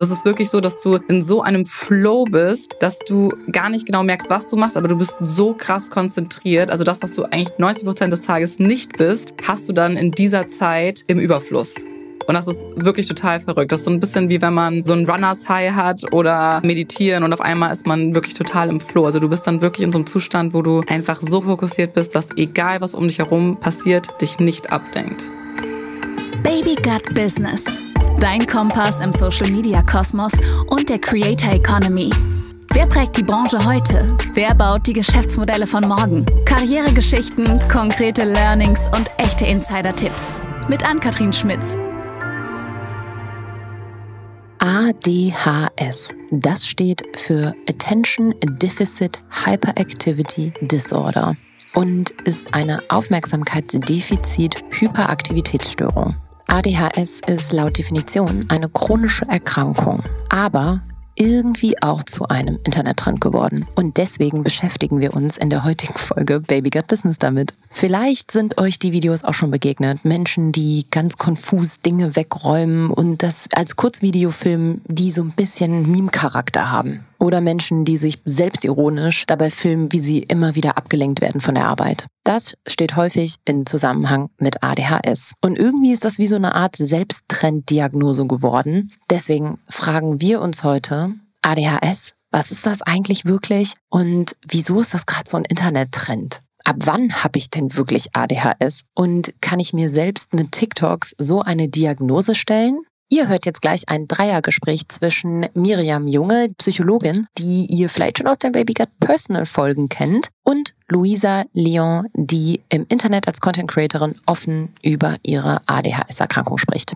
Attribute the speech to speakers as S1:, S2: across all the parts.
S1: Das ist wirklich so, dass du in so einem Flow bist, dass du gar nicht genau merkst, was du machst, aber du bist so krass konzentriert. Also das, was du eigentlich 90 Prozent des Tages nicht bist, hast du dann in dieser Zeit im Überfluss. Und das ist wirklich total verrückt. Das ist so ein bisschen wie wenn man so ein Runners High hat oder meditieren und auf einmal ist man wirklich total im Flow. Also du bist dann wirklich in so einem Zustand, wo du einfach so fokussiert bist, dass egal was um dich herum passiert, dich nicht ablenkt.
S2: Baby Gut Business. Dein Kompass im Social Media Kosmos und der Creator Economy. Wer prägt die Branche heute? Wer baut die Geschäftsmodelle von morgen? Karrieregeschichten, konkrete Learnings und echte Insider-Tipps. Mit Ann-Kathrin Schmitz.
S3: ADHS. Das steht für Attention Deficit Hyperactivity Disorder und ist eine Aufmerksamkeitsdefizit-Hyperaktivitätsstörung. ADHS ist laut Definition eine chronische Erkrankung, aber irgendwie auch zu einem Internettrend geworden. Und deswegen beschäftigen wir uns in der heutigen Folge Baby Got Business damit. Vielleicht sind euch die Videos auch schon begegnet. Menschen, die ganz konfus Dinge wegräumen und das als Kurzvideofilm, die so ein bisschen Meme-Charakter haben. Oder Menschen, die sich selbstironisch dabei filmen, wie sie immer wieder abgelenkt werden von der Arbeit. Das steht häufig in Zusammenhang mit ADHS. Und irgendwie ist das wie so eine Art Selbsttrenddiagnose geworden. Deswegen fragen wir uns heute, ADHS, was ist das eigentlich wirklich? Und wieso ist das gerade so ein Internettrend? Ab wann habe ich denn wirklich ADHS? Und kann ich mir selbst mit TikToks so eine Diagnose stellen? Ihr hört jetzt gleich ein Dreiergespräch zwischen Miriam Junge, Psychologin, die ihr vielleicht schon aus der Baby Gut Personal Folgen kennt, und Luisa Leon, die im Internet als Content Creatorin offen über ihre ADHS-Erkrankung spricht.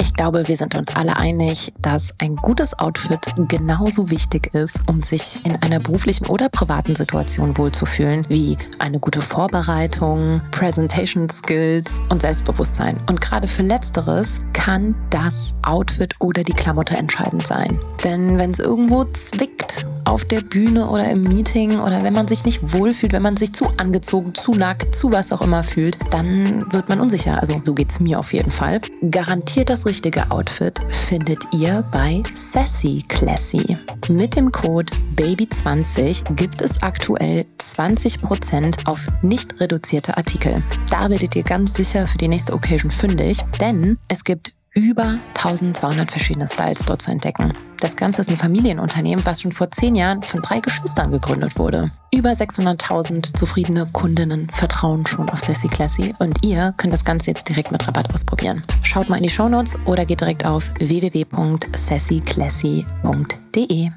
S3: Ich glaube, wir sind uns alle einig, dass ein gutes Outfit genauso wichtig ist, um sich in einer beruflichen oder privaten Situation wohlzufühlen, wie eine gute Vorbereitung, Presentation Skills und Selbstbewusstsein. Und gerade für Letzteres kann das Outfit oder die Klamotte entscheidend sein. Denn wenn es irgendwo zwickt auf der Bühne oder im Meeting oder wenn man sich nicht wohlfühlt, wenn man sich zu angezogen, zu nackt, zu was auch immer fühlt, dann wird man unsicher. Also so geht's mir auf jeden Fall. Garantiert das richtige Outfit findet ihr bei Sassy Classy. Mit dem Code BABY20 gibt es aktuell 20% auf nicht reduzierte Artikel. Da werdet ihr ganz sicher für die nächste Occasion fündig, denn es gibt über 1200 verschiedene Styles dort zu entdecken. Das Ganze ist ein Familienunternehmen, was schon vor zehn Jahren von drei Geschwistern gegründet wurde. Über 600.000 zufriedene Kundinnen vertrauen schon auf Sassy Classy und ihr könnt das Ganze jetzt direkt mit Rabatt ausprobieren. Schaut mal in die Shownotes oder geht direkt auf www.sassyclassy.de.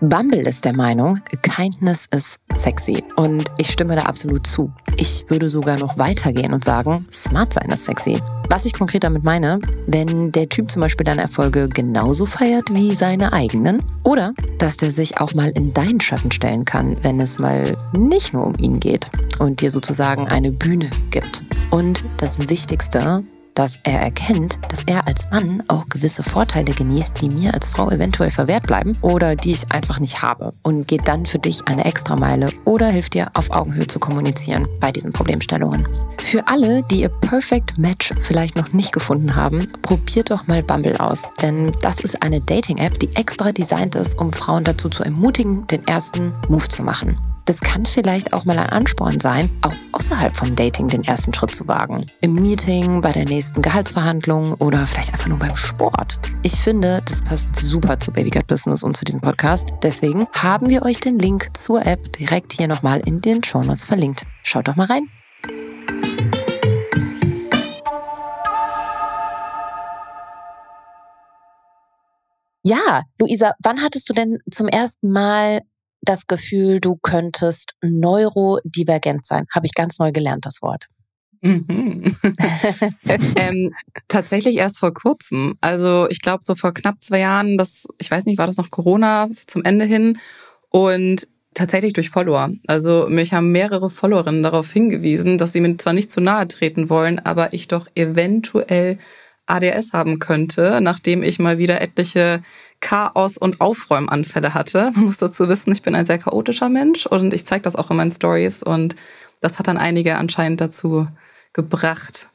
S3: Bumble ist der Meinung, Kindness ist sexy und ich stimme da absolut zu. Ich würde sogar noch weitergehen und sagen, smart sein ist sexy. Was ich konkret damit meine, wenn der Typ zum Beispiel deine Erfolge genauso feiert wie seine eigenen oder dass der sich auch mal in deinen Schatten stellen kann, wenn es mal nicht nur um ihn geht und dir sozusagen eine Bühne gibt. Und das Wichtigste, dass er erkennt, dass er als Mann auch gewisse Vorteile genießt, die mir als Frau eventuell verwehrt bleiben oder die ich einfach nicht habe und geht dann für dich eine Extrameile oder hilft dir auf Augenhöhe zu kommunizieren bei diesen Problemstellungen. Für alle, die ihr Perfect Match vielleicht noch nicht gefunden haben, probiert doch mal Bumble aus, denn das ist eine Dating-App, die extra designt ist, um Frauen dazu zu ermutigen, den ersten Move zu machen. Das kann vielleicht auch mal ein Ansporn sein, auch außerhalb vom Dating den ersten Schritt zu wagen. Im Meeting, bei der nächsten Gehaltsverhandlung oder vielleicht einfach nur beim Sport. Ich finde, das passt super zu Baby Gut Business und zu diesem Podcast. Deswegen haben wir euch den Link zur App direkt hier nochmal in den Show Notes verlinkt. Schaut doch mal rein. Ja, Luisa, wann hattest du denn zum ersten Mal das Gefühl, du könntest neurodivergent sein. Habe ich ganz neu gelernt, das Wort.
S1: Mhm. ähm, tatsächlich erst vor kurzem. Also ich glaube so vor knapp zwei Jahren, das, ich weiß nicht, war das noch Corona zum Ende hin und tatsächlich durch Follower. Also mich haben mehrere Followerinnen darauf hingewiesen, dass sie mir zwar nicht zu nahe treten wollen, aber ich doch eventuell ADS haben könnte, nachdem ich mal wieder etliche Chaos- und Aufräumanfälle hatte. Man muss dazu wissen, ich bin ein sehr chaotischer Mensch und ich zeige das auch in meinen Stories und das hat dann einige anscheinend dazu gebracht,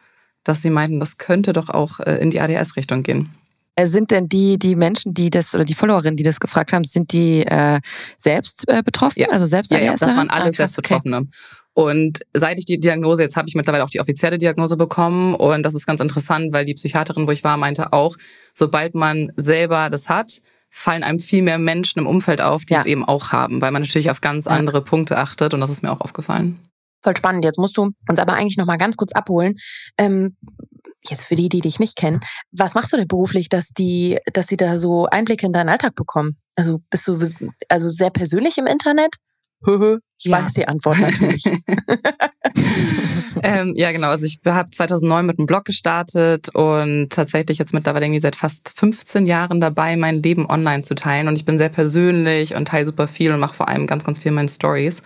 S1: dass sie meinten, das könnte doch auch äh, in die ADS-Richtung gehen.
S4: Äh, sind denn die, die Menschen, die das oder die Followerinnen, die das gefragt haben, sind die äh, selbst äh, betroffen?
S1: Ja.
S4: Also selbst
S1: ja? Ja, das waren alle ah, selbst Betroffene. Okay. Und seit ich die Diagnose, jetzt habe ich mittlerweile auch die offizielle Diagnose bekommen und das ist ganz interessant, weil die Psychiaterin, wo ich war, meinte auch, sobald man selber das hat, fallen einem viel mehr Menschen im Umfeld auf, die ja. es eben auch haben, weil man natürlich auf ganz andere Punkte achtet und das ist mir auch aufgefallen.
S4: Voll spannend. Jetzt musst du uns aber eigentlich noch mal ganz kurz abholen. Ähm, jetzt für die, die dich nicht kennen, was machst du denn beruflich, dass die, dass sie da so Einblicke in deinen Alltag bekommen? Also bist du also sehr persönlich im Internet? Ich ja. weiß die Antwort natürlich.
S1: ähm, ja, genau. Also ich habe 2009 mit einem Blog gestartet und tatsächlich jetzt mittlerweile irgendwie seit fast 15 Jahren dabei, mein Leben online zu teilen. Und ich bin sehr persönlich und teile super viel und mache vor allem ganz, ganz viel meine Stories.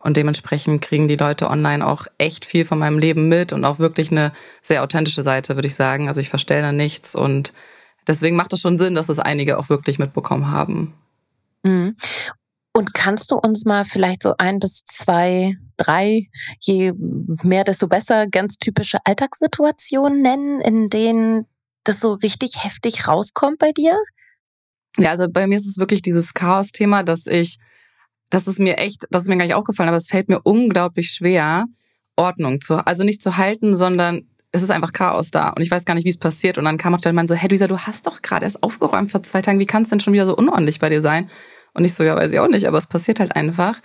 S1: Und dementsprechend kriegen die Leute online auch echt viel von meinem Leben mit und auch wirklich eine sehr authentische Seite, würde ich sagen. Also ich verstelle da nichts und deswegen macht es schon Sinn, dass es einige auch wirklich mitbekommen haben.
S4: Mhm. Und kannst du uns mal vielleicht so ein bis zwei, drei, je mehr, desto besser, ganz typische Alltagssituationen nennen, in denen das so richtig heftig rauskommt bei dir?
S1: Ja, also bei mir ist es wirklich dieses Chaos-Thema, dass ich das ist mir echt, das ist mir gar nicht aufgefallen, aber es fällt mir unglaublich schwer, Ordnung zu, also nicht zu halten, sondern es ist einfach Chaos da und ich weiß gar nicht, wie es passiert. Und dann kam auch der Mann so, hey Luisa, du hast doch gerade erst aufgeräumt vor zwei Tagen, wie kann es denn schon wieder so unordentlich bei dir sein? Und ich so, ja, weiß ich auch nicht, aber es passiert halt einfach.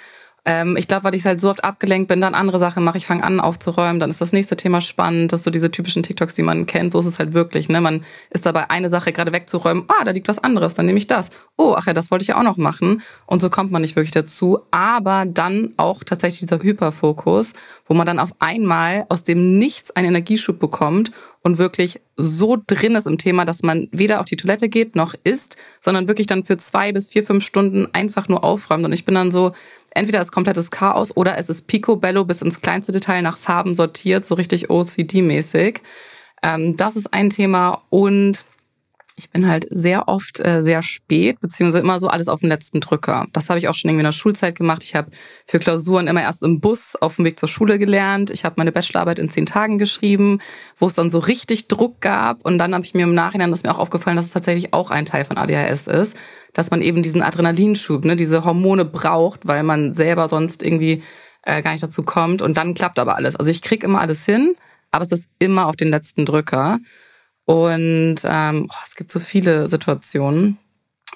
S1: Ähm, ich glaube, weil ich halt so oft abgelenkt bin, dann andere Sachen mache. Ich fange an aufzuräumen, dann ist das nächste Thema spannend. Das ist so diese typischen TikToks, die man kennt. So ist es halt wirklich. Ne? Man ist dabei, eine Sache gerade wegzuräumen. Ah, da liegt was anderes, dann nehme ich das. Oh, ach ja, das wollte ich ja auch noch machen. Und so kommt man nicht wirklich dazu. Aber dann auch tatsächlich dieser Hyperfokus, wo man dann auf einmal aus dem Nichts einen Energieschub bekommt und wirklich so drin ist im Thema, dass man weder auf die Toilette geht noch isst, sondern wirklich dann für zwei bis vier, fünf Stunden einfach nur aufräumt. Und ich bin dann so, entweder ist komplettes Chaos oder es ist picobello bis ins kleinste Detail nach Farben sortiert, so richtig OCD-mäßig. Ähm, das ist ein Thema und ich bin halt sehr oft äh, sehr spät, beziehungsweise immer so alles auf den letzten Drücker. Das habe ich auch schon irgendwie in der Schulzeit gemacht. Ich habe für Klausuren immer erst im Bus auf dem Weg zur Schule gelernt. Ich habe meine Bachelorarbeit in zehn Tagen geschrieben, wo es dann so richtig Druck gab. Und dann habe ich mir im Nachhinein, das ist mir auch aufgefallen, dass es tatsächlich auch ein Teil von ADHS ist, dass man eben diesen Adrenalinschub, ne, diese Hormone braucht, weil man selber sonst irgendwie äh, gar nicht dazu kommt. Und dann klappt aber alles. Also ich krieg immer alles hin, aber es ist immer auf den letzten Drücker. Und ähm, oh, es gibt so viele Situationen.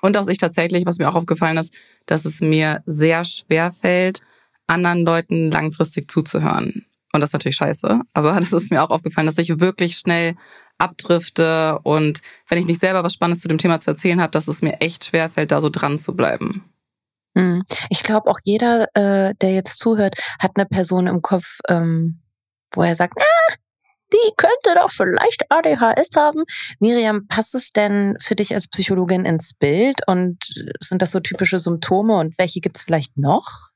S1: Und dass ich tatsächlich, was mir auch aufgefallen ist, dass es mir sehr schwer fällt, anderen Leuten langfristig zuzuhören. Und das ist natürlich scheiße, aber das ist mir auch aufgefallen, dass ich wirklich schnell abdrifte und wenn ich nicht selber was Spannendes zu dem Thema zu erzählen habe, dass es mir echt schwer fällt, da so dran zu bleiben.
S4: Hm. Ich glaube, auch jeder, äh, der jetzt zuhört, hat eine Person im Kopf, ähm, wo er sagt, ah, die könnte doch vielleicht ADHS haben. Miriam, passt es denn für dich als Psychologin ins Bild und sind das so typische Symptome und welche gibt es vielleicht noch?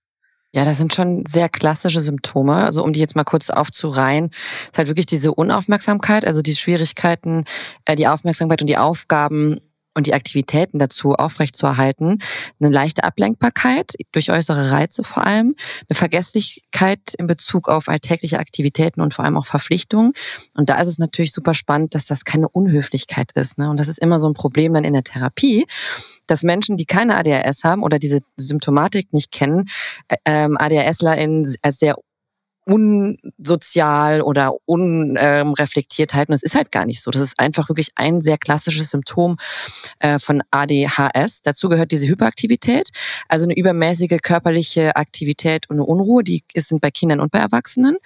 S4: Ja, das sind schon sehr klassische Symptome. Also um die jetzt mal kurz aufzureihen, ist halt wirklich diese Unaufmerksamkeit, also die Schwierigkeiten, äh, die Aufmerksamkeit und die Aufgaben und die Aktivitäten dazu aufrechtzuerhalten. Eine leichte Ablenkbarkeit durch äußere Reize vor allem, eine Vergesslichkeit in Bezug auf alltägliche Aktivitäten und vor allem auch Verpflichtungen. Und da ist es natürlich super spannend, dass das keine Unhöflichkeit ist. Ne? Und das ist immer so ein Problem dann in der Therapie, dass Menschen, die keine ADHS haben oder diese Symptomatik nicht kennen, äh, ähm, ADHSlerInnen als sehr unsozial oder unreflektiert halten. Das ist halt gar nicht so. Das ist einfach wirklich ein sehr klassisches Symptom äh, von ADHS. Dazu gehört diese Hyperaktivität, also eine übermäßige körperliche Aktivität und eine Unruhe, die sind bei Kindern und bei Erwachsenen.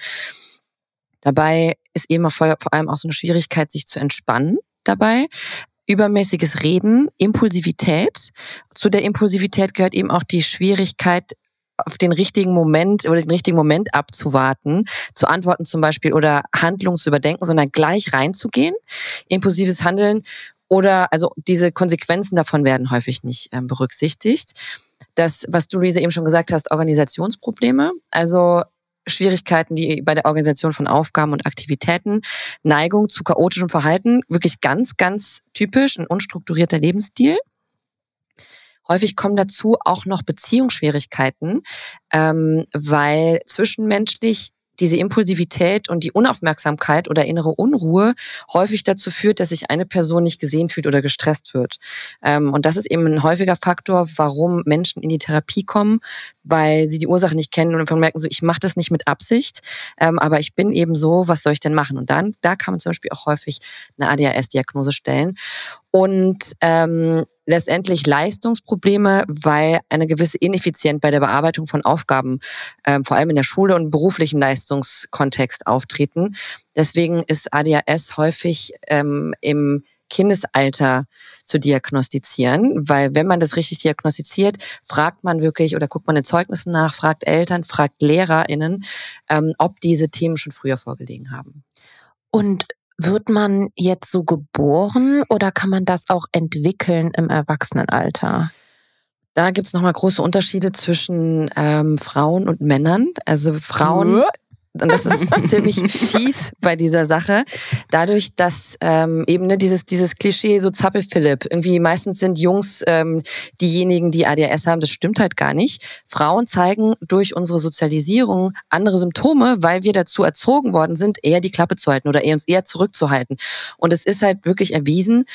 S4: Dabei ist eben vor allem auch so eine Schwierigkeit, sich zu entspannen dabei übermäßiges Reden, Impulsivität. Zu der Impulsivität gehört eben auch die Schwierigkeit, auf den richtigen Moment oder den richtigen Moment abzuwarten, zu antworten zum Beispiel oder Handlungen zu überdenken, sondern gleich reinzugehen. Impulsives Handeln oder also diese Konsequenzen davon werden häufig nicht ähm, berücksichtigt. Das, was du, Lisa, eben schon gesagt hast, Organisationsprobleme, also Schwierigkeiten, die bei der Organisation von Aufgaben und Aktivitäten, Neigung zu chaotischem Verhalten, wirklich ganz, ganz typisch, ein unstrukturierter Lebensstil. Häufig kommen dazu auch noch Beziehungsschwierigkeiten, ähm, weil zwischenmenschlich diese Impulsivität und die Unaufmerksamkeit oder innere Unruhe häufig dazu führt, dass sich eine Person nicht gesehen fühlt oder gestresst wird. Ähm, und das ist eben ein häufiger Faktor, warum Menschen in die Therapie kommen, weil sie die Ursache nicht kennen und einfach merken, so ich mache das nicht mit Absicht, ähm, aber ich bin eben so, was soll ich denn machen? Und dann, da kann man zum Beispiel auch häufig eine ADHS-Diagnose stellen. Und ähm, letztendlich Leistungsprobleme, weil eine gewisse Ineffizienz bei der Bearbeitung von Aufgaben, ähm, vor allem in der Schule und beruflichen Leistungskontext auftreten. Deswegen ist ADHS häufig ähm, im Kindesalter zu diagnostizieren, weil wenn man das richtig diagnostiziert, fragt man wirklich oder guckt man in Zeugnissen nach, fragt Eltern, fragt LehrerInnen, ähm, ob diese Themen schon früher vorgelegen haben.
S3: Und wird man jetzt so geboren oder kann man das auch entwickeln im Erwachsenenalter?
S4: Da gibt's nochmal große Unterschiede zwischen ähm, Frauen und Männern. Also Frauen und das ist ziemlich fies bei dieser Sache, dadurch, dass ähm, eben ne, dieses, dieses Klischee so Zappel-Philipp, irgendwie meistens sind Jungs ähm, diejenigen, die ADHS haben, das stimmt halt gar nicht. Frauen zeigen durch unsere Sozialisierung andere Symptome, weil wir dazu erzogen worden sind, eher die Klappe zu halten oder eher uns eher zurückzuhalten. Und es ist halt wirklich erwiesen,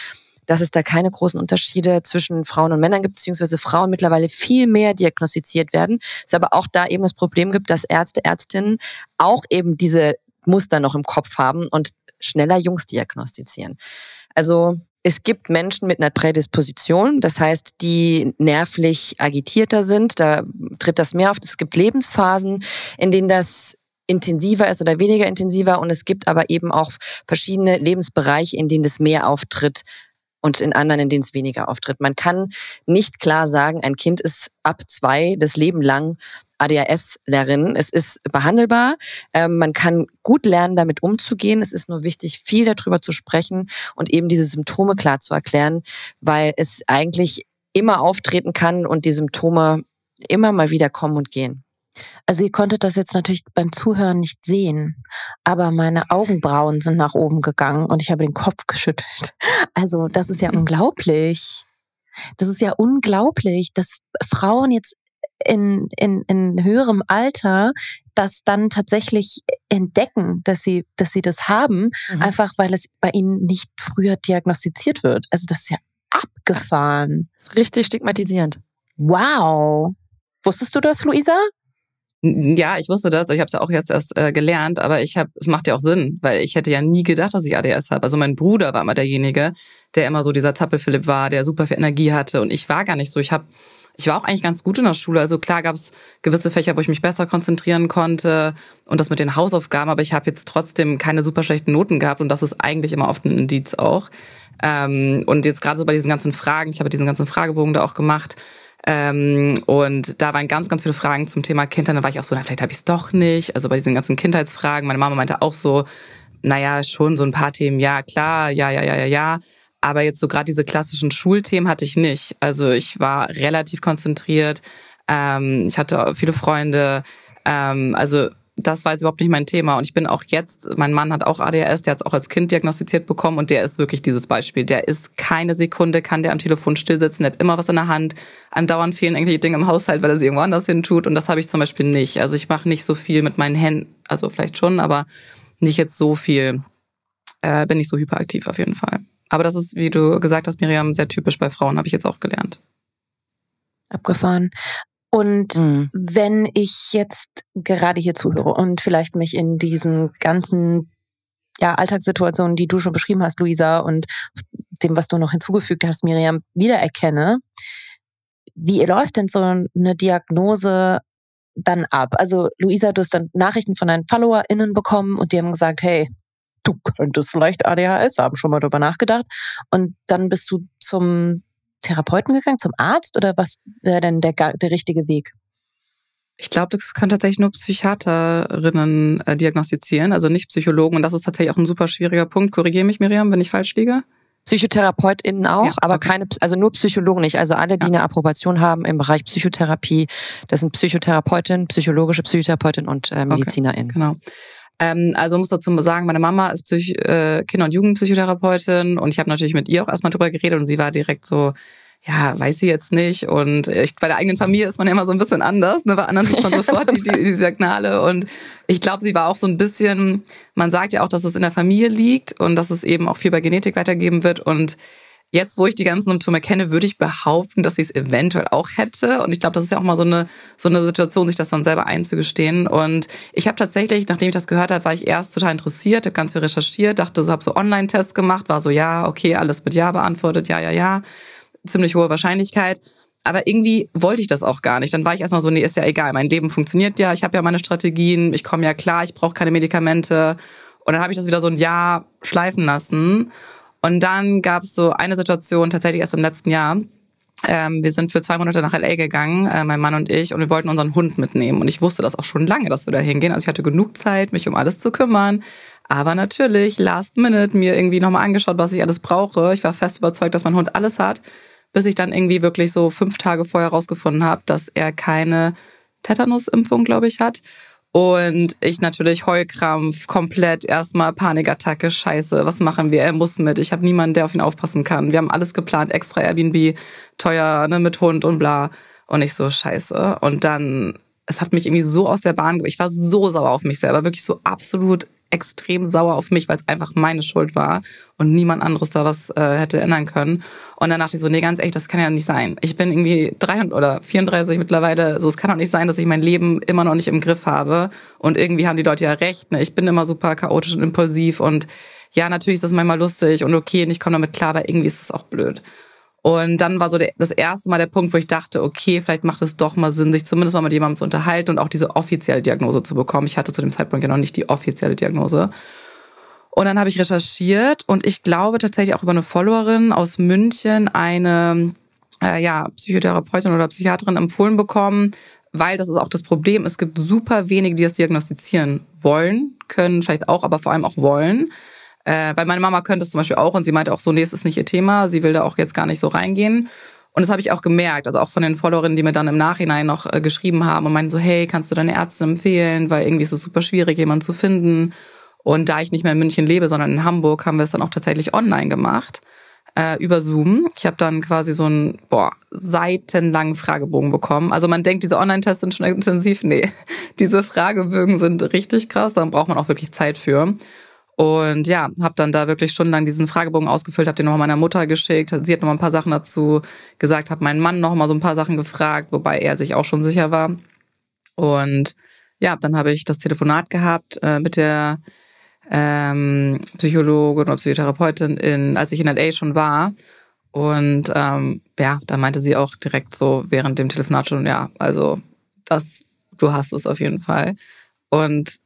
S4: dass es da keine großen Unterschiede zwischen Frauen und Männern gibt, beziehungsweise Frauen mittlerweile viel mehr diagnostiziert werden. Es aber auch da eben das Problem gibt, dass Ärzte, Ärztinnen auch eben diese Muster noch im Kopf haben und schneller Jungs diagnostizieren. Also es gibt Menschen mit einer Prädisposition, das heißt, die nervlich agitierter sind, da tritt das mehr auf. Es gibt Lebensphasen, in denen das intensiver ist oder weniger intensiver und es gibt aber eben auch verschiedene Lebensbereiche, in denen das mehr auftritt und in anderen, in denen es weniger auftritt. Man kann nicht klar sagen, ein Kind ist ab zwei das Leben lang ADHS-Lehrerin. Es ist behandelbar. Ähm, man kann gut lernen, damit umzugehen. Es ist nur wichtig, viel darüber zu sprechen und eben diese Symptome klar zu erklären, weil es eigentlich immer auftreten kann und die Symptome immer mal wieder kommen und gehen.
S3: Also ihr konntet das jetzt natürlich beim Zuhören nicht sehen, aber meine Augenbrauen sind nach oben gegangen und ich habe den Kopf geschüttelt. Also das ist ja unglaublich. Das ist ja unglaublich, dass Frauen jetzt in, in, in höherem Alter das dann tatsächlich entdecken, dass sie, dass sie das haben, mhm. einfach weil es bei ihnen nicht früher diagnostiziert wird. Also das ist ja abgefahren.
S4: Richtig stigmatisierend.
S3: Wow. Wusstest du das, Luisa?
S1: Ja, ich wusste das. Ich habe es ja auch jetzt erst äh, gelernt, aber ich habe, es macht ja auch Sinn, weil ich hätte ja nie gedacht, dass ich ADS habe. Also mein Bruder war immer derjenige, der immer so dieser Zappelphilipp war, der super viel Energie hatte und ich war gar nicht so. Ich habe ich war auch eigentlich ganz gut in der Schule. Also klar gab es gewisse Fächer, wo ich mich besser konzentrieren konnte und das mit den Hausaufgaben, aber ich habe jetzt trotzdem keine super schlechten Noten gehabt und das ist eigentlich immer oft ein Indiz auch. Ähm, und jetzt gerade so bei diesen ganzen Fragen, ich habe diesen ganzen Fragebogen da auch gemacht, ähm, und da waren ganz, ganz viele Fragen zum Thema Kindheit. Da war ich auch so, na, vielleicht habe ich es doch nicht. Also bei diesen ganzen Kindheitsfragen. Meine Mama meinte auch so, naja, schon so ein paar Themen, ja, klar, ja, ja, ja, ja, ja. Aber jetzt so gerade diese klassischen Schulthemen hatte ich nicht. Also ich war relativ konzentriert. Ähm, ich hatte viele Freunde. Ähm, also das war jetzt überhaupt nicht mein Thema. Und ich bin auch jetzt, mein Mann hat auch ADHS, der hat es auch als Kind diagnostiziert bekommen und der ist wirklich dieses Beispiel. Der ist keine Sekunde, kann der am Telefon stillsitzen, der hat immer was in der Hand. Andauernd fehlen irgendwelche Dinge im Haushalt, weil er sie irgendwo anders hin tut. Und das habe ich zum Beispiel nicht. Also ich mache nicht so viel mit meinen Händen, also vielleicht schon, aber nicht jetzt so viel. Äh, bin ich so hyperaktiv auf jeden Fall. Aber das ist, wie du gesagt hast, Miriam, sehr typisch bei Frauen, habe ich jetzt auch gelernt.
S3: Abgefahren. Und mhm. wenn ich jetzt gerade hier zuhöre und vielleicht mich in diesen ganzen ja, Alltagssituationen, die du schon beschrieben hast, Luisa, und dem, was du noch hinzugefügt hast, Miriam, wiedererkenne, wie läuft denn so eine Diagnose dann ab? Also, Luisa, du hast dann Nachrichten von deinen FollowerInnen bekommen und die haben gesagt, hey, du könntest vielleicht ADHS haben, schon mal darüber nachgedacht. Und dann bist du zum Therapeuten gegangen, zum Arzt oder was wäre denn der, der richtige Weg?
S1: Ich glaube, das können tatsächlich nur Psychiaterinnen äh, diagnostizieren, also nicht Psychologen. Und das ist tatsächlich auch ein super schwieriger Punkt. Korrigiere mich, Miriam, wenn ich falsch liege.
S4: PsychotherapeutInnen auch, ja, aber keine, also nur Psychologen nicht. Also alle, die ja. eine Approbation haben im Bereich Psychotherapie, das sind Psychotherapeutin, psychologische Psychotherapeutin und äh, MedizinerInnen.
S1: Okay, genau. Ähm, also muss dazu sagen, meine Mama ist Psych äh, Kinder- und Jugendpsychotherapeutin und ich habe natürlich mit ihr auch erstmal drüber geredet und sie war direkt so, ja, weiß sie jetzt nicht. Und ich, bei der eigenen Familie ist man ja immer so ein bisschen anders. Ne? Bei anderen sieht man sofort die, die, die Signale. Und ich glaube, sie war auch so ein bisschen, man sagt ja auch, dass es in der Familie liegt und dass es eben auch viel bei Genetik weitergeben wird. Und Jetzt, wo ich die ganzen Symptome kenne, würde ich behaupten, dass sie es eventuell auch hätte. Und ich glaube, das ist ja auch mal so eine, so eine Situation, sich das dann selber einzugestehen. Und ich habe tatsächlich, nachdem ich das gehört habe, war ich erst total interessiert, habe ganz viel recherchiert, dachte so, habe so Online-Tests gemacht, war so, ja, okay, alles mit Ja beantwortet, ja, ja, ja. Ziemlich hohe Wahrscheinlichkeit. Aber irgendwie wollte ich das auch gar nicht. Dann war ich erstmal so, nee, ist ja egal, mein Leben funktioniert ja, ich habe ja meine Strategien, ich komme ja klar, ich brauche keine Medikamente. Und dann habe ich das wieder so ein Jahr schleifen lassen. Und dann gab es so eine Situation tatsächlich erst im letzten Jahr. Ähm, wir sind für zwei Monate nach LA gegangen, äh, mein Mann und ich, und wir wollten unseren Hund mitnehmen. Und ich wusste das auch schon lange, dass wir da hingehen. Also ich hatte genug Zeit, mich um alles zu kümmern. Aber natürlich, last minute, mir irgendwie nochmal angeschaut, was ich alles brauche. Ich war fest überzeugt, dass mein Hund alles hat, bis ich dann irgendwie wirklich so fünf Tage vorher rausgefunden habe, dass er keine Tetanusimpfung, glaube ich, hat. Und ich natürlich Heulkrampf, komplett erstmal Panikattacke, scheiße, was machen wir? Er muss mit. Ich habe niemanden, der auf ihn aufpassen kann. Wir haben alles geplant, extra Airbnb, teuer, ne, mit Hund und bla. Und ich so, scheiße. Und dann, es hat mich irgendwie so aus der Bahn, ich war so sauer auf mich selber, wirklich so absolut extrem sauer auf mich, weil es einfach meine Schuld war und niemand anderes da was äh, hätte ändern können. Und dann dachte ich so, nee, ganz echt, das kann ja nicht sein. Ich bin irgendwie 300 oder 34 mittlerweile, so es kann doch nicht sein, dass ich mein Leben immer noch nicht im Griff habe. Und irgendwie haben die Leute ja recht. Ne? Ich bin immer super chaotisch und impulsiv und ja, natürlich ist das manchmal lustig und okay und ich komme damit klar, aber irgendwie ist das auch blöd. Und dann war so der, das erste Mal der Punkt, wo ich dachte, okay, vielleicht macht es doch mal Sinn, sich zumindest mal mit jemandem zu unterhalten und auch diese offizielle Diagnose zu bekommen. Ich hatte zu dem Zeitpunkt ja noch nicht die offizielle Diagnose. Und dann habe ich recherchiert und ich glaube tatsächlich auch über eine Followerin aus München eine äh, ja, Psychotherapeutin oder Psychiaterin empfohlen bekommen, weil das ist auch das Problem. Es gibt super wenige, die das diagnostizieren wollen, können vielleicht auch, aber vor allem auch wollen. Äh, weil meine Mama könnte es zum Beispiel auch und sie meinte auch so, nee, es ist nicht ihr Thema, sie will da auch jetzt gar nicht so reingehen. Und das habe ich auch gemerkt, also auch von den Followerinnen, die mir dann im Nachhinein noch äh, geschrieben haben und meinten so, hey, kannst du deine Ärztin empfehlen, weil irgendwie ist es super schwierig, jemanden zu finden. Und da ich nicht mehr in München lebe, sondern in Hamburg, haben wir es dann auch tatsächlich online gemacht äh, über Zoom. Ich habe dann quasi so einen boah, seitenlangen Fragebogen bekommen. Also man denkt, diese Online-Tests sind schon intensiv. Nee, diese Fragebögen sind richtig krass. Dann braucht man auch wirklich Zeit für. Und ja, habe dann da wirklich stundenlang diesen Fragebogen ausgefüllt, habe den nochmal meiner Mutter geschickt. Sie hat nochmal ein paar Sachen dazu gesagt, habe meinen Mann nochmal so ein paar Sachen gefragt, wobei er sich auch schon sicher war. Und ja, dann habe ich das Telefonat gehabt äh, mit der ähm, Psychologin oder Psychotherapeutin, in, als ich in LA schon war. Und ähm, ja, da meinte sie auch direkt so während dem Telefonat schon, ja, also das, du hast es auf jeden Fall. Und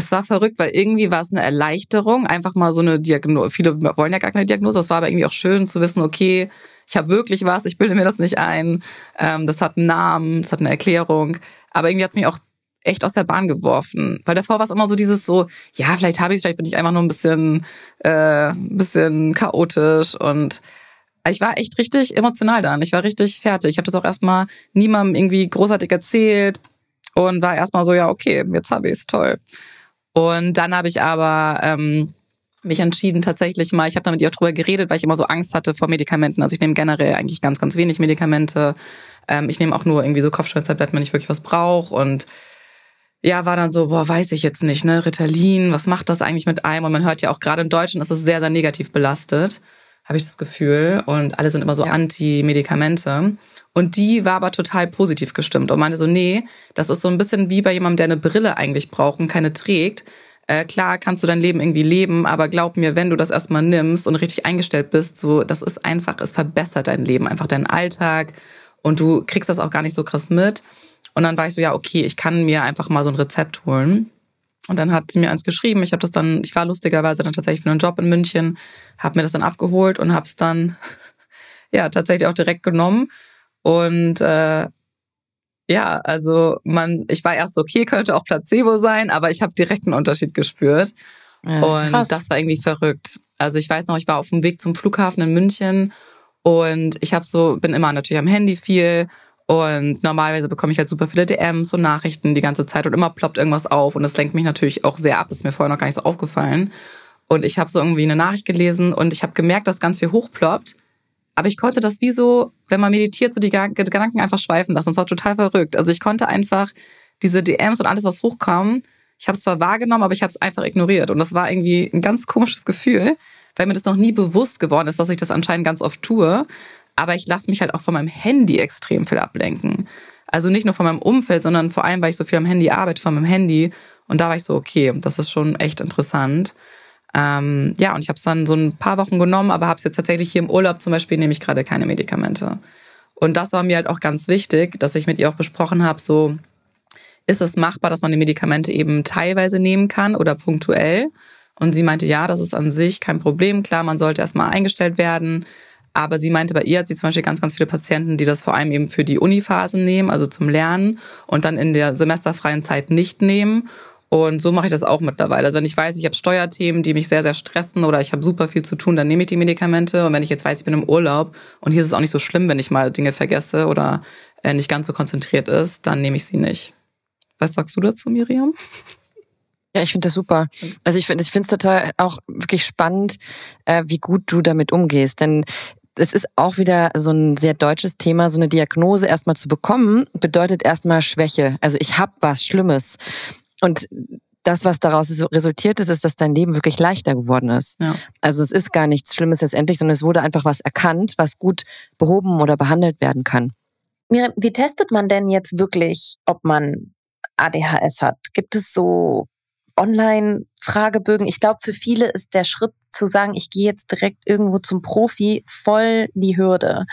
S1: es war verrückt, weil irgendwie war es eine Erleichterung, einfach mal so eine Diagnose. Viele wollen ja gar keine Diagnose. Es war aber irgendwie auch schön zu wissen, okay, ich habe wirklich was, ich bilde mir das nicht ein. Ähm, das hat einen Namen, das hat eine Erklärung. Aber irgendwie hat es mich auch echt aus der Bahn geworfen. Weil davor war es immer so dieses so, ja, vielleicht habe ich vielleicht bin ich einfach nur ein bisschen, äh, ein bisschen chaotisch und ich war echt richtig emotional dann. Ich war richtig fertig. Ich habe das auch erstmal niemandem irgendwie großartig erzählt und war erstmal so, ja, okay, jetzt habe ich es, toll. Und dann habe ich aber ähm, mich entschieden tatsächlich mal, ich habe da mit ihr drüber geredet, weil ich immer so Angst hatte vor Medikamenten. Also ich nehme generell eigentlich ganz, ganz wenig Medikamente. Ähm, ich nehme auch nur irgendwie so Kopfschmerztabletten, wenn ich wirklich was brauche. Und ja, war dann so, boah, weiß ich jetzt nicht, ne? Ritalin, was macht das eigentlich mit einem? Und man hört ja auch gerade in Deutschland ist es sehr, sehr negativ belastet, habe ich das Gefühl. Und alle sind immer so ja. Anti-Medikamente. Und die war aber total positiv gestimmt und meinte so, nee, das ist so ein bisschen wie bei jemandem, der eine Brille eigentlich braucht und keine trägt. Äh, klar kannst du dein Leben irgendwie leben, aber glaub mir, wenn du das erstmal nimmst und richtig eingestellt bist, so, das ist einfach, es verbessert dein Leben, einfach deinen Alltag und du kriegst das auch gar nicht so krass mit. Und dann war ich so, ja, okay, ich kann mir einfach mal so ein Rezept holen. Und dann hat sie mir eins geschrieben. Ich habe das dann, ich war lustigerweise dann tatsächlich für einen Job in München, habe mir das dann abgeholt und habe es dann ja tatsächlich auch direkt genommen und äh, ja, also man, ich war erst okay, könnte auch Placebo sein, aber ich habe direkt einen Unterschied gespürt. Ja, und krass. das war irgendwie verrückt. Also ich weiß noch, ich war auf dem Weg zum Flughafen in München und ich habe so, bin immer natürlich am Handy viel und normalerweise bekomme ich halt super viele DMs und Nachrichten die ganze Zeit und immer ploppt irgendwas auf und das lenkt mich natürlich auch sehr ab. Das ist mir vorher noch gar nicht so aufgefallen. Und ich habe so irgendwie eine Nachricht gelesen und ich habe gemerkt, dass ganz viel hochploppt Aber ich konnte das wie so, wenn man meditiert, so die Gedanken einfach schweifen lassen. Das war total verrückt. Also ich konnte einfach diese DMs und alles, was hochkam, ich habe es zwar wahrgenommen, aber ich habe es einfach ignoriert. Und das war irgendwie ein ganz komisches Gefühl, weil mir das noch nie bewusst geworden ist, dass ich das anscheinend ganz oft tue. Aber ich lasse mich halt auch von meinem Handy extrem viel ablenken. Also nicht nur von meinem Umfeld, sondern vor allem, weil ich so viel am Handy arbeite, von meinem Handy. Und da war ich so, okay, das ist schon echt interessant. Ähm, ja, und ich habe es dann so ein paar Wochen genommen, aber habe es jetzt tatsächlich hier im Urlaub zum Beispiel nehme ich gerade keine Medikamente. Und das war mir halt auch ganz wichtig, dass ich mit ihr auch besprochen habe, so ist es machbar, dass man die Medikamente eben teilweise nehmen kann oder punktuell. Und sie meinte, ja, das ist an sich kein Problem. Klar, man sollte erstmal eingestellt werden. Aber sie meinte, bei ihr hat sie zum Beispiel ganz, ganz viele Patienten, die das vor allem eben für die Uniphasen nehmen, also zum Lernen und dann in der semesterfreien Zeit nicht nehmen. Und so mache ich das auch mittlerweile. Also wenn ich weiß, ich habe Steuerthemen, die mich sehr, sehr stressen oder ich habe super viel zu tun, dann nehme ich die Medikamente. Und wenn ich jetzt weiß, ich bin im Urlaub und hier ist es auch nicht so schlimm, wenn ich mal Dinge vergesse oder äh, nicht ganz so konzentriert ist, dann nehme ich sie nicht. Was sagst du dazu, Miriam?
S4: Ja, ich finde das super. Also ich finde ich es total auch wirklich spannend, äh, wie gut du damit umgehst. Denn es ist auch wieder so ein sehr deutsches Thema. So eine Diagnose erstmal zu bekommen, bedeutet erstmal Schwäche. Also ich habe was Schlimmes. Und das, was daraus resultiert ist, ist, dass dein Leben wirklich leichter geworden ist. Ja. Also es ist gar nichts Schlimmes letztendlich, sondern es wurde einfach was erkannt, was gut behoben oder behandelt werden kann.
S3: Miriam, wie testet man denn jetzt wirklich, ob man ADHS hat? Gibt es so Online-Fragebögen? Ich glaube, für viele ist der Schritt zu sagen, ich gehe jetzt direkt irgendwo zum Profi, voll die Hürde.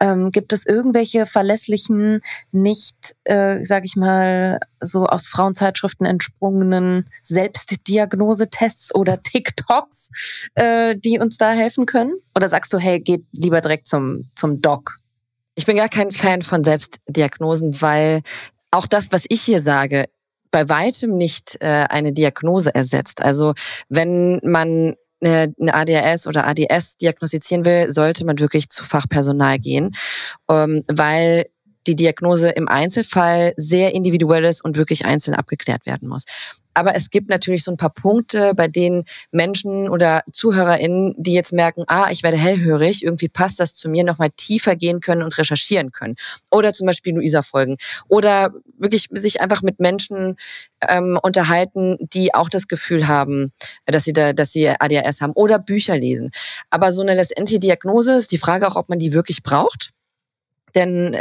S3: Ähm, gibt es irgendwelche verlässlichen, nicht, äh, sage ich mal, so aus Frauenzeitschriften entsprungenen Selbstdiagnosetests oder TikToks, äh, die uns da helfen können? Oder sagst du, hey, geht lieber direkt zum, zum Doc?
S4: Ich bin gar kein Fan von Selbstdiagnosen, weil auch das, was ich hier sage, bei weitem nicht äh, eine Diagnose ersetzt. Also wenn man eine, ADHS oder ADS diagnostizieren will, sollte man wirklich zu Fachpersonal gehen, ähm, weil die Diagnose im Einzelfall sehr individuell ist und wirklich einzeln abgeklärt werden muss. Aber es gibt natürlich so ein paar Punkte, bei denen Menschen oder ZuhörerInnen, die jetzt merken, ah, ich werde hellhörig, irgendwie passt das zu mir, nochmal tiefer gehen können und recherchieren können. Oder zum Beispiel Luisa folgen. Oder wirklich sich einfach mit Menschen ähm, unterhalten, die auch das Gefühl haben, dass sie, da, dass sie ADHS haben. Oder Bücher lesen. Aber so eine letztendliche Diagnose ist die Frage auch, ob man die wirklich braucht. Denn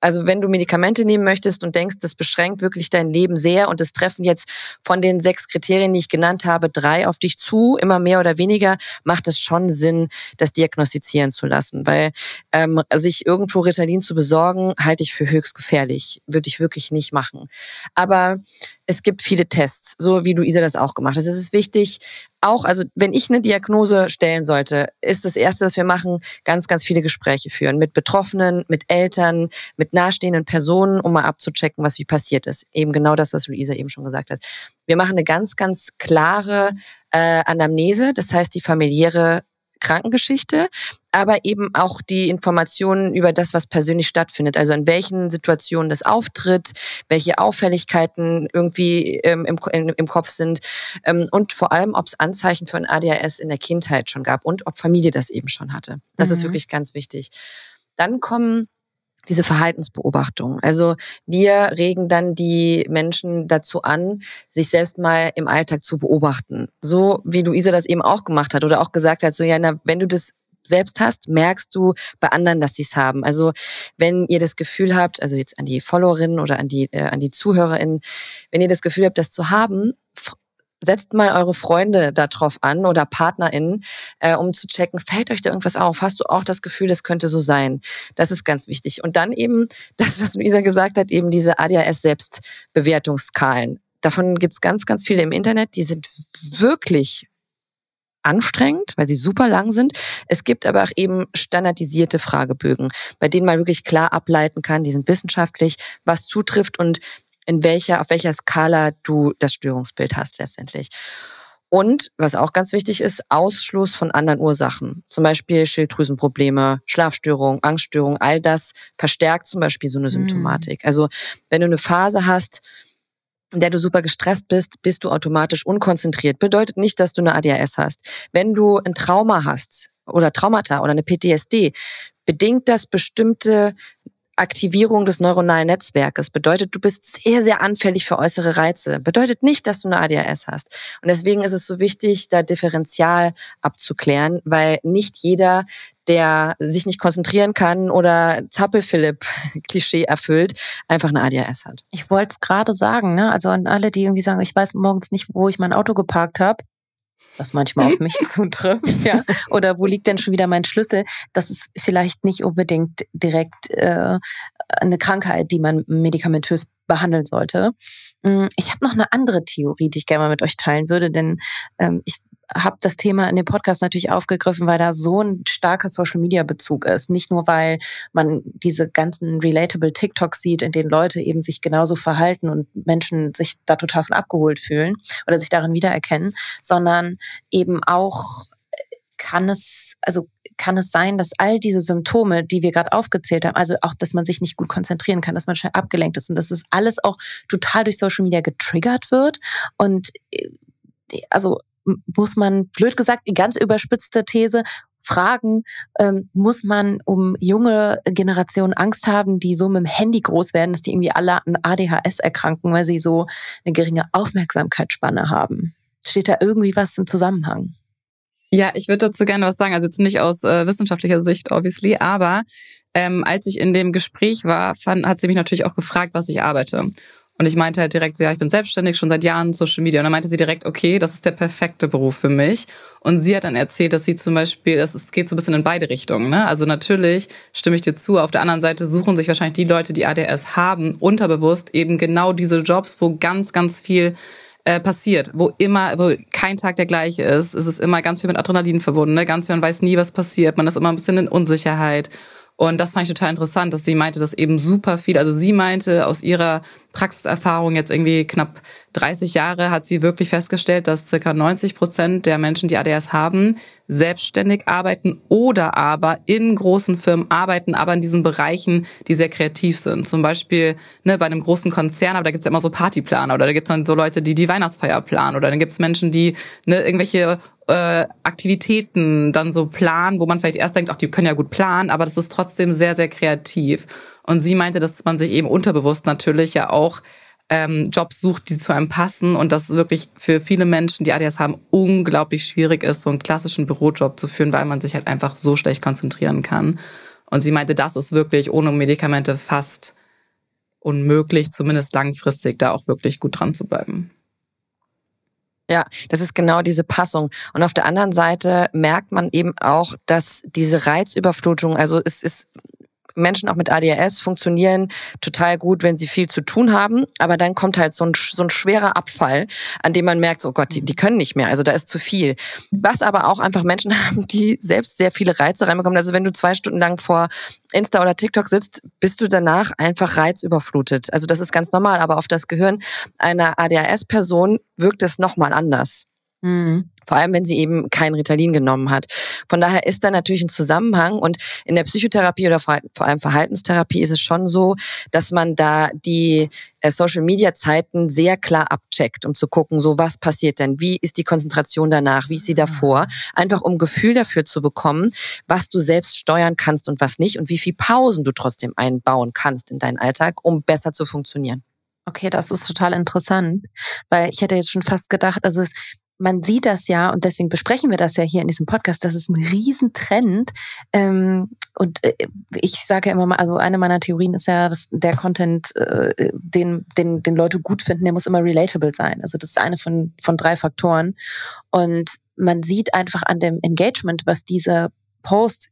S4: also wenn du Medikamente nehmen möchtest und denkst, das beschränkt wirklich dein Leben sehr und es treffen jetzt von den sechs Kriterien, die ich genannt habe, drei auf dich zu, immer mehr oder weniger, macht es schon Sinn, das diagnostizieren zu lassen. Weil ähm, sich irgendwo Ritalin zu besorgen, halte ich für höchst gefährlich. Würde ich wirklich nicht machen. Aber es gibt viele Tests, so wie Luisa das auch gemacht hat. Es ist wichtig, auch, also wenn ich eine Diagnose stellen sollte, ist das Erste, was wir machen, ganz, ganz viele Gespräche führen mit Betroffenen, mit Eltern, mit nahestehenden Personen, um mal abzuchecken, was wie passiert ist. Eben genau das, was Luisa eben schon gesagt hat. Wir machen eine ganz, ganz klare äh, Anamnese, das heißt die familiäre Krankengeschichte, aber eben auch die Informationen über das, was persönlich stattfindet. Also in welchen Situationen das auftritt, welche Auffälligkeiten irgendwie ähm, im, in, im Kopf sind ähm, und vor allem, ob es Anzeichen für ein ADHS in der Kindheit schon gab und ob Familie das eben schon hatte. Das mhm. ist wirklich ganz wichtig. Dann kommen diese Verhaltensbeobachtung. Also wir regen dann die Menschen dazu an, sich selbst mal im Alltag zu beobachten. So wie Luisa das eben auch gemacht hat oder auch gesagt hat, so ja, na, wenn du das selbst hast, merkst du bei anderen, dass sie es haben. Also wenn ihr das Gefühl habt, also jetzt an die Followerinnen oder an die äh, an die Zuhörerinnen, wenn ihr das Gefühl habt, das zu haben, setzt mal eure Freunde darauf an oder PartnerInnen, äh, um zu checken, fällt euch da irgendwas auf? Hast du auch das Gefühl, das könnte so sein? Das ist ganz wichtig. Und dann eben das, was Luisa gesagt hat, eben diese ADHS-Selbstbewertungsskalen. Davon gibt's ganz, ganz viele im Internet. Die sind wirklich anstrengend, weil sie super lang sind. Es gibt aber auch eben standardisierte Fragebögen, bei denen man wirklich klar ableiten kann, die sind wissenschaftlich, was zutrifft und in welcher, auf welcher Skala du das Störungsbild hast letztendlich. Und was auch ganz wichtig ist, Ausschluss von anderen Ursachen. Zum Beispiel Schilddrüsenprobleme, Schlafstörungen, Angststörungen, all das verstärkt zum Beispiel so eine mhm. Symptomatik. Also wenn du eine Phase hast, in der du super gestresst bist, bist du automatisch unkonzentriert. Bedeutet nicht, dass du eine ADHS hast. Wenn du ein Trauma hast oder Traumata oder eine PTSD, bedingt das bestimmte Aktivierung des neuronalen Netzwerkes. Bedeutet, du bist sehr, sehr anfällig für äußere Reize. Bedeutet nicht, dass du eine ADHS hast. Und deswegen ist es so wichtig, da Differential abzuklären, weil nicht jeder, der sich nicht konzentrieren kann oder Zappel-Philipp-Klischee erfüllt, einfach eine ADHS hat.
S3: Ich wollte es gerade sagen, ne? Also an alle, die irgendwie sagen, ich weiß morgens nicht, wo ich mein Auto geparkt habe was manchmal auf mich zutrifft, ja. Oder wo liegt denn schon wieder mein Schlüssel? Das ist vielleicht nicht unbedingt direkt äh, eine Krankheit, die man medikamentös behandeln sollte. Mm, ich habe noch eine andere Theorie, die ich gerne mal mit euch teilen würde, denn ähm, ich habe das Thema in dem Podcast natürlich aufgegriffen, weil da so ein starker Social Media Bezug ist. Nicht nur, weil man diese ganzen relatable TikToks sieht, in denen Leute eben sich genauso verhalten und Menschen sich da total von abgeholt fühlen oder sich darin wiedererkennen, sondern eben auch kann es, also kann es sein, dass all diese Symptome, die wir gerade aufgezählt haben, also auch, dass man sich nicht gut konzentrieren kann, dass man schnell abgelenkt ist und dass das alles auch total durch Social Media getriggert wird und äh, also muss man, blöd gesagt, die ganz überspitzte These, fragen, ähm, muss man um junge Generationen Angst haben, die so mit dem Handy groß werden, dass die irgendwie alle an ADHS erkranken, weil sie so eine geringe Aufmerksamkeitsspanne haben? Steht da irgendwie was im Zusammenhang?
S1: Ja, ich würde dazu gerne was sagen. Also jetzt nicht aus äh, wissenschaftlicher Sicht, obviously, aber ähm, als ich in dem Gespräch war, fand, hat sie mich natürlich auch gefragt, was ich arbeite. Und ich meinte halt direkt so, ja, ich bin selbstständig, schon seit Jahren Social Media. Und dann meinte sie direkt, okay, das ist der perfekte Beruf für mich. Und sie hat dann erzählt, dass sie zum Beispiel, es geht so ein bisschen in beide Richtungen. Ne? Also natürlich stimme ich dir zu. Auf der anderen Seite suchen sich wahrscheinlich die Leute, die ADS haben, unterbewusst eben genau diese Jobs, wo ganz, ganz viel äh, passiert, wo immer, wo kein Tag der gleiche ist. Es ist immer ganz viel mit Adrenalin verbunden, ne? ganz viel, man weiß nie, was passiert, man ist immer ein bisschen in Unsicherheit. Und das fand ich total interessant, dass sie meinte, dass eben super viel, also sie meinte aus ihrer Praxiserfahrung jetzt irgendwie knapp 30 Jahre hat sie wirklich festgestellt, dass circa 90 Prozent der Menschen, die ADS haben, selbstständig arbeiten oder aber in großen Firmen arbeiten, aber in diesen Bereichen, die sehr kreativ sind. Zum Beispiel ne, bei einem großen Konzern, aber da gibt's ja immer so Partyplaner oder da gibt's dann so Leute, die die Weihnachtsfeier planen oder dann gibt's Menschen, die ne, irgendwelche äh, Aktivitäten dann so planen, wo man vielleicht erst denkt, ach, die können ja gut planen, aber das ist trotzdem sehr, sehr kreativ. Und sie meinte, dass man sich eben unterbewusst natürlich ja auch ähm, Jobs sucht, die zu einem passen und das wirklich für viele Menschen, die ADS haben, unglaublich schwierig ist, so einen klassischen Bürojob zu führen, weil man sich halt einfach so schlecht konzentrieren kann. Und sie meinte, das ist wirklich ohne Medikamente fast unmöglich, zumindest langfristig da auch wirklich gut dran zu bleiben.
S4: Ja, das ist genau diese Passung. Und auf der anderen Seite merkt man eben auch, dass diese Reizüberflutung, also es ist Menschen auch mit ADHS funktionieren total gut, wenn sie viel zu tun haben. Aber dann kommt halt so ein, so ein schwerer Abfall, an dem man merkt, oh Gott, die, die können nicht mehr. Also da ist zu viel. Was aber auch einfach Menschen haben, die selbst sehr viele Reize reinbekommen. Also wenn du zwei Stunden lang vor Insta oder TikTok sitzt, bist du danach einfach reizüberflutet. Also das ist ganz normal. Aber auf das Gehirn einer ADHS-Person wirkt es nochmal anders. Mhm. Vor allem, wenn sie eben kein Ritalin genommen hat. Von daher ist da natürlich ein Zusammenhang. Und in der Psychotherapie oder vor allem Verhaltenstherapie ist es schon so, dass man da die äh, Social-Media-Zeiten sehr klar abcheckt, um zu gucken, so was passiert denn? Wie ist die Konzentration danach? Wie ist sie davor? Einfach um Gefühl dafür zu bekommen, was du selbst steuern kannst und was nicht und wie viel Pausen du trotzdem einbauen kannst in deinen Alltag, um besser zu funktionieren.
S3: Okay, das ist total interessant, weil ich hätte jetzt schon fast gedacht, also es man sieht das ja, und deswegen besprechen wir das ja hier in diesem Podcast, das ist ein Riesentrend. Ähm, und äh, ich sage ja immer mal, also eine meiner Theorien ist ja, dass der Content, äh, den, den, den Leute gut finden, der muss immer relatable sein. Also das ist eine von, von drei Faktoren. Und man sieht einfach an dem Engagement, was diese Posts,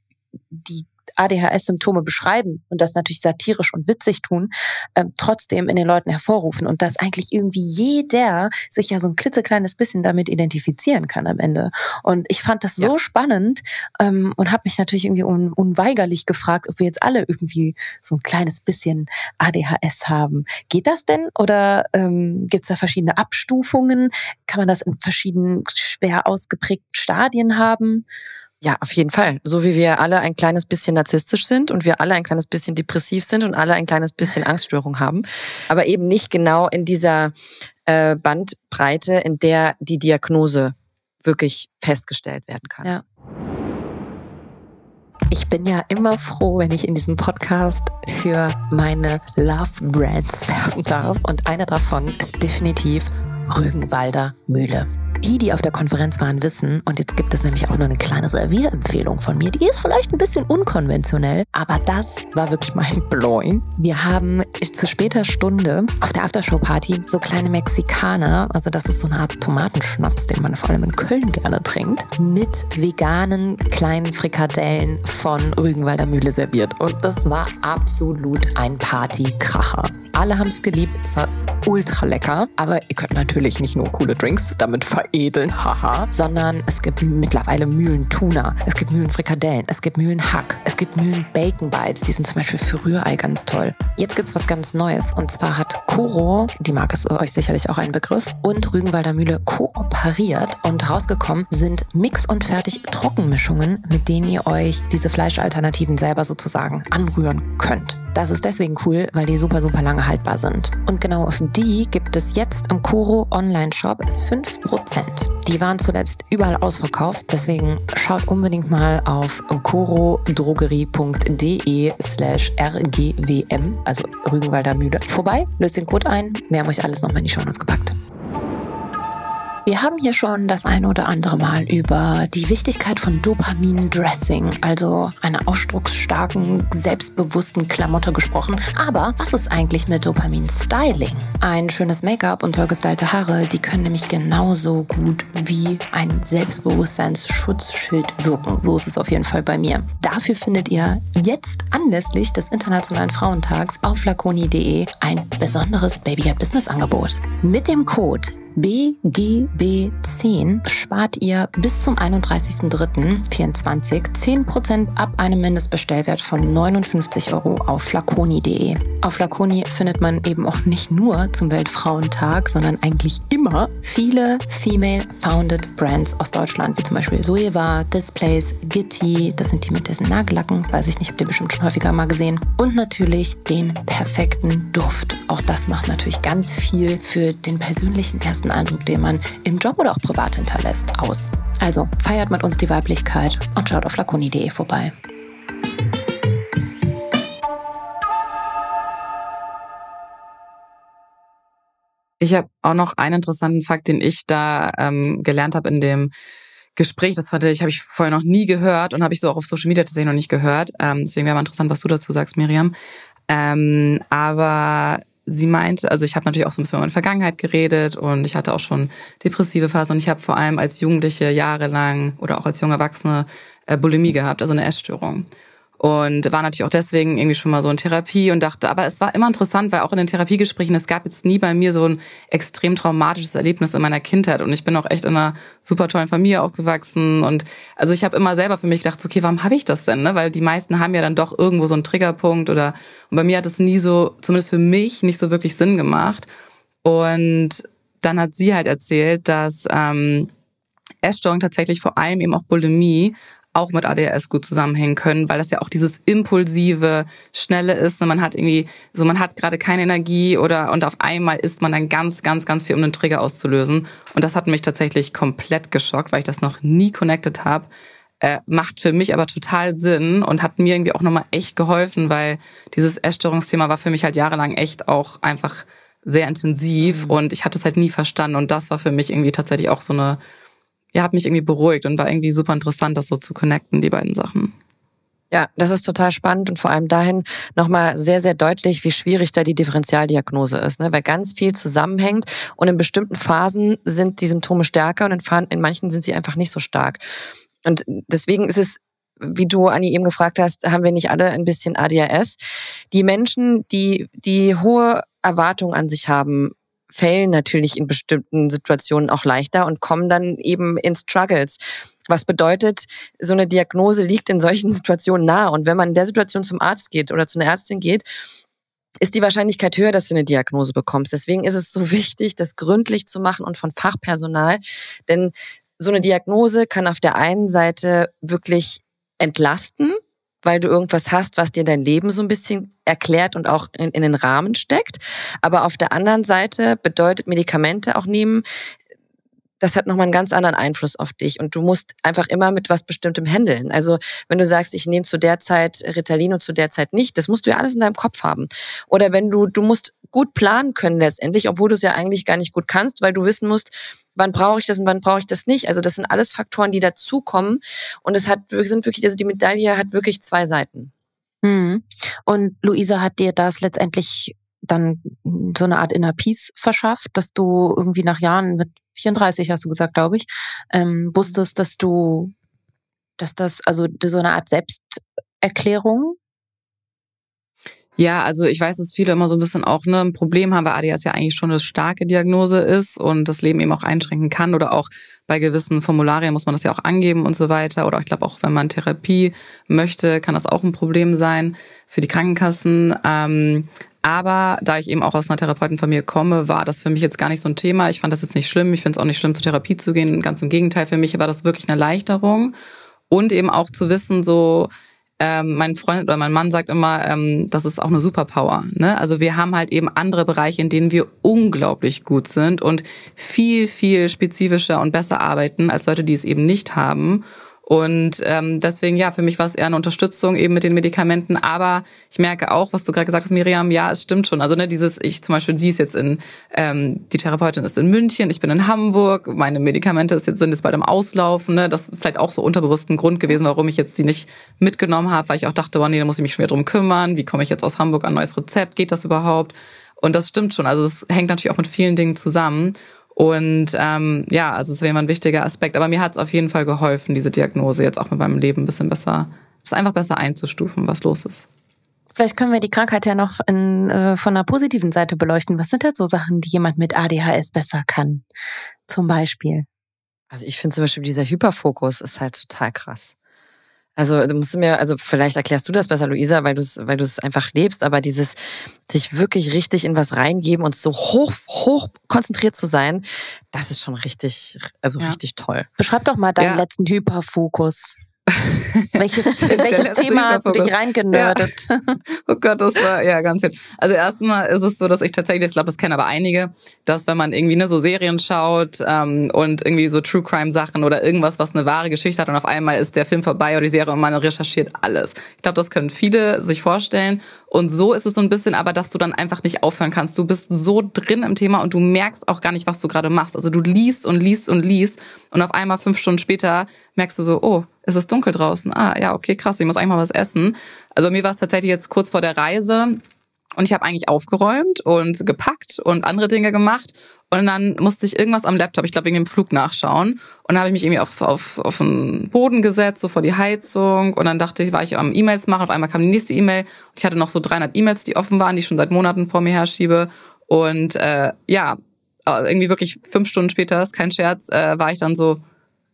S3: die ADHS-Symptome beschreiben und das natürlich satirisch und witzig tun, äh, trotzdem in den Leuten hervorrufen und dass eigentlich irgendwie jeder sich ja so ein klitzekleines bisschen damit identifizieren kann am Ende. Und ich fand das so ja. spannend ähm, und habe mich natürlich irgendwie un unweigerlich gefragt, ob wir jetzt alle irgendwie so ein kleines bisschen ADHS haben. Geht das denn oder ähm, gibt es da verschiedene Abstufungen? Kann man das in verschiedenen schwer ausgeprägten Stadien haben?
S4: Ja, auf jeden Fall. So wie wir alle ein kleines bisschen narzisstisch sind und wir alle ein kleines bisschen depressiv sind und alle ein kleines bisschen Angststörung haben. Aber eben nicht genau in dieser äh, Bandbreite, in der die Diagnose wirklich festgestellt werden kann.
S3: Ja. Ich bin ja immer froh, wenn ich in diesem Podcast für meine Love Brands werben darf. Und einer davon ist definitiv Rügenwalder Mühle. Die, die auf der Konferenz waren, wissen, und jetzt gibt es nämlich auch noch eine kleine Servierempfehlung von mir, die ist vielleicht ein bisschen unkonventionell, aber das war wirklich mein blowing. Wir haben zu später Stunde auf der Aftershow-Party so kleine Mexikaner, also das ist so eine Art Tomatenschnaps, den man vor allem in Köln gerne trinkt, mit veganen kleinen Frikadellen von Rügenwalder Mühle serviert. Und das war absolut ein Partykracher. Alle haben es geliebt. Es war ultra lecker. Aber ihr könnt natürlich nicht nur coole Drinks damit veredeln, haha, sondern es gibt mittlerweile Mühlen Tuna, es gibt Mühlen Frikadellen, es gibt Mühlen Hack, es gibt Mühlen Bacon Bites, die sind zum Beispiel für Rührei ganz toll. Jetzt gibt's was ganz Neues und zwar hat Koro, die Marke ist euch sicherlich auch ein Begriff, und Rügenwalder Mühle kooperiert und rausgekommen sind Mix und fertig Trockenmischungen, mit denen ihr euch diese Fleischalternativen selber sozusagen anrühren könnt. Das ist deswegen cool, weil die super, super lange haltbar sind. Und genau auf die gibt es jetzt im Koro Online-Shop 5%. Die waren zuletzt überall ausverkauft, deswegen schaut unbedingt mal auf korodrogerie.de slash rgwm, also Rügenwalder Mühle, vorbei, löst den Code ein. Wir haben euch alles nochmal in die Show gepackt. Wir haben hier schon das eine oder andere Mal über die Wichtigkeit von Dopamin-Dressing, also einer ausdrucksstarken, selbstbewussten Klamotte gesprochen. Aber was ist eigentlich mit Dopamin-Styling? Ein schönes Make-up und toll gestylte Haare, die können nämlich genauso gut wie ein Selbstbewusstseinsschutzschild wirken. So ist es auf jeden Fall bei mir. Dafür findet ihr jetzt anlässlich des Internationalen Frauentags auf flaconi.de ein besonderes Baby Business Angebot. Mit dem Code BGB10 spart ihr bis zum 31.03.24 10% ab einem Mindestbestellwert von 59 Euro auf flaconi.de. Auf Flaconi findet man eben auch nicht nur zum Weltfrauentag, sondern eigentlich immer viele Female-Founded Brands aus Deutschland, wie zum Beispiel Soeva, This Place, Gitti, das sind die mit diesen Nagellacken, weiß ich nicht, habt ihr bestimmt schon häufiger mal gesehen. Und natürlich den perfekten Duft. Auch das macht natürlich ganz viel für den persönlichen ersten ersten Eindruck, den man im Job oder auch privat hinterlässt, aus. Also feiert mit uns die Weiblichkeit und schaut auf lakoni.de vorbei.
S1: Ich habe auch noch einen interessanten Fakt, den ich da ähm, gelernt habe in dem Gespräch. Das fand ich, habe ich vorher noch nie gehört und habe ich so auch auf Social Media tatsächlich noch nicht gehört. Ähm, deswegen wäre mal interessant, was du dazu sagst, Miriam. Ähm, aber sie meinte, also ich habe natürlich auch so ein bisschen über meine Vergangenheit geredet und ich hatte auch schon depressive Phasen und ich habe vor allem als Jugendliche jahrelang oder auch als junge Erwachsene äh, Bulimie gehabt, also eine Essstörung und war natürlich auch deswegen irgendwie schon mal so in Therapie und dachte, aber es war immer interessant, weil auch in den Therapiegesprächen, es gab jetzt nie bei mir so ein extrem traumatisches Erlebnis in meiner Kindheit und ich bin auch echt in einer super tollen Familie aufgewachsen und also ich habe immer selber für mich gedacht, okay, warum habe ich das denn? Ne? Weil die meisten haben ja dann doch irgendwo so einen Triggerpunkt oder und bei mir hat es nie so, zumindest für mich, nicht so wirklich Sinn gemacht und dann hat sie halt erzählt, dass ähm, Essstörung tatsächlich vor allem eben auch Bulimie auch mit ADHS gut zusammenhängen können, weil das ja auch dieses impulsive, schnelle ist. Man hat irgendwie, so man hat gerade keine Energie oder und auf einmal isst man dann ganz, ganz, ganz viel, um einen Trigger auszulösen. Und das hat mich tatsächlich komplett geschockt, weil ich das noch nie connected habe. Äh, macht für mich aber total Sinn und hat mir irgendwie auch nochmal echt geholfen, weil dieses Essstörungsthema war für mich halt jahrelang echt auch einfach sehr intensiv mhm. und ich hatte es halt nie verstanden und das war für mich irgendwie tatsächlich auch so eine ja, hat mich irgendwie beruhigt und war irgendwie super interessant, das so zu connecten, die beiden Sachen.
S3: Ja, das ist total spannend und vor allem dahin nochmal sehr, sehr deutlich, wie schwierig da die Differentialdiagnose ist, ne? weil ganz viel zusammenhängt und in bestimmten Phasen sind die Symptome stärker und in, in manchen sind sie einfach nicht so stark. Und deswegen ist es wie du Anni eben gefragt hast, haben wir nicht alle ein bisschen ADHS? Die Menschen, die die hohe Erwartungen an sich haben, fällen natürlich in bestimmten Situationen auch leichter und kommen dann eben in Struggles. Was bedeutet, so eine Diagnose liegt in solchen Situationen nahe. Und wenn man in der Situation zum Arzt geht oder zu einer Ärztin geht, ist die Wahrscheinlichkeit höher, dass du eine Diagnose bekommst. Deswegen ist es so wichtig, das gründlich zu machen und von Fachpersonal. Denn so eine Diagnose kann auf der einen Seite wirklich entlasten, weil du irgendwas hast, was dir dein Leben so ein bisschen erklärt und auch in, in den Rahmen steckt. Aber auf der anderen Seite bedeutet Medikamente auch nehmen,
S4: das hat nochmal einen ganz anderen Einfluss auf dich und du musst einfach immer mit was Bestimmtem handeln. Also wenn du sagst, ich nehme zu der Zeit Ritalin und zu der Zeit nicht, das musst du ja alles in deinem Kopf haben. Oder wenn du, du musst gut planen können letztendlich, obwohl du es ja eigentlich gar nicht gut kannst, weil du wissen musst, wann brauche ich das und wann brauche ich das nicht. Also das sind alles Faktoren, die dazukommen und es hat, sind wirklich, also die Medaille hat wirklich zwei Seiten.
S3: Hm. Und Luisa hat dir das letztendlich dann so eine Art Inner Peace verschafft, dass du irgendwie nach Jahren mit 34 hast du gesagt, glaube ich, ähm, wusstest, dass du, dass das also so eine Art Selbsterklärung
S1: ja, also ich weiß, dass viele immer so ein bisschen auch ne, ein Problem haben, weil ADHS ja eigentlich schon eine starke Diagnose ist und das Leben eben auch einschränken kann oder auch bei gewissen Formularien muss man das ja auch angeben und so weiter. Oder ich glaube auch, wenn man Therapie möchte, kann das auch ein Problem sein für die Krankenkassen. Ähm, aber da ich eben auch aus einer Therapeutenfamilie komme, war das für mich jetzt gar nicht so ein Thema. Ich fand das jetzt nicht schlimm. Ich finde es auch nicht schlimm, zur Therapie zu gehen. Ganz im Gegenteil, für mich war das wirklich eine Erleichterung. Und eben auch zu wissen, so, ähm, mein Freund oder mein Mann sagt immer, ähm, das ist auch eine Superpower. Ne? Also wir haben halt eben andere Bereiche, in denen wir unglaublich gut sind und viel, viel spezifischer und besser arbeiten als Leute, die es eben nicht haben. Und ähm, deswegen, ja, für mich war es eher eine Unterstützung eben mit den Medikamenten. Aber ich merke auch, was du gerade gesagt hast, Miriam, ja, es stimmt schon. Also ne, dieses, ich zum Beispiel, sie ist jetzt in, ähm, die Therapeutin ist in München, ich bin in Hamburg, meine Medikamente ist jetzt, sind jetzt bald im Auslaufen. Ne? Das ist vielleicht auch so unterbewusst ein Grund gewesen, warum ich jetzt sie nicht mitgenommen habe, weil ich auch dachte, boah, nee, da muss ich mich schon wieder drum kümmern. Wie komme ich jetzt aus Hamburg an ein neues Rezept? Geht das überhaupt? Und das stimmt schon. Also es hängt natürlich auch mit vielen Dingen zusammen. Und ähm, ja, also es wäre immer ein wichtiger Aspekt. Aber mir hat es auf jeden Fall geholfen, diese Diagnose jetzt auch mit meinem Leben ein bisschen besser, es einfach besser einzustufen, was los ist.
S3: Vielleicht können wir die Krankheit ja noch in, äh, von einer positiven Seite beleuchten. Was sind denn so Sachen, die jemand mit ADHS besser kann? Zum Beispiel.
S4: Also ich finde zum Beispiel dieser Hyperfokus ist halt total krass. Also du musst mir, also vielleicht erklärst du das besser, Luisa, weil du es, weil du es einfach lebst, aber dieses sich wirklich richtig in was reingeben und so hoch, hoch konzentriert zu sein, das ist schon richtig, also ja. richtig toll.
S3: Beschreib doch mal deinen ja. letzten Hyperfokus. welches, welches Thema hast du dich reingenördet?
S1: Ja. Oh Gott, das war ja ganz viel. Also erstmal ist es so, dass ich tatsächlich, ich glaube, das kennen aber einige, dass wenn man irgendwie ne, so Serien schaut ähm, und irgendwie so True Crime Sachen oder irgendwas, was eine wahre Geschichte hat und auf einmal ist der Film vorbei oder die Serie und man recherchiert alles. Ich glaube, das können viele sich vorstellen. Und so ist es so ein bisschen, aber dass du dann einfach nicht aufhören kannst. Du bist so drin im Thema und du merkst auch gar nicht, was du gerade machst. Also du liest und liest und liest und auf einmal fünf Stunden später merkst du so, oh, es ist dunkel draußen. Ah, ja, okay, krass, ich muss eigentlich mal was essen. Also mir war es tatsächlich jetzt kurz vor der Reise und ich habe eigentlich aufgeräumt und gepackt und andere Dinge gemacht. Und dann musste ich irgendwas am Laptop, ich glaube wegen dem Flug nachschauen. Und dann habe ich mich irgendwie auf, auf, auf den Boden gesetzt, so vor die Heizung. Und dann dachte ich, war ich am E-Mails machen. Auf einmal kam die nächste E-Mail. Und ich hatte noch so 300 E-Mails, die offen waren, die ich schon seit Monaten vor mir herschiebe. Und äh, ja, irgendwie wirklich fünf Stunden später, ist kein Scherz, äh, war ich dann so,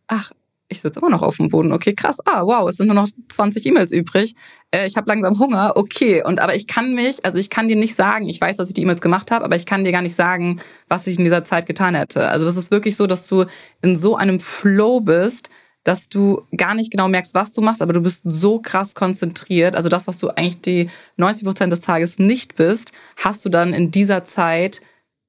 S1: ach, ich sitze immer noch auf dem Boden. Okay, krass. Ah, wow, es sind nur noch 20 E-Mails übrig. Äh, ich habe langsam Hunger. Okay, und aber ich kann mich, also ich kann dir nicht sagen, ich weiß, dass ich die E-Mails gemacht habe, aber ich kann dir gar nicht sagen, was ich in dieser Zeit getan hätte. Also das ist wirklich so, dass du in so einem Flow bist, dass du gar nicht genau merkst, was du machst, aber du bist so krass konzentriert. Also das, was du eigentlich die 90 Prozent des Tages nicht bist, hast du dann in dieser Zeit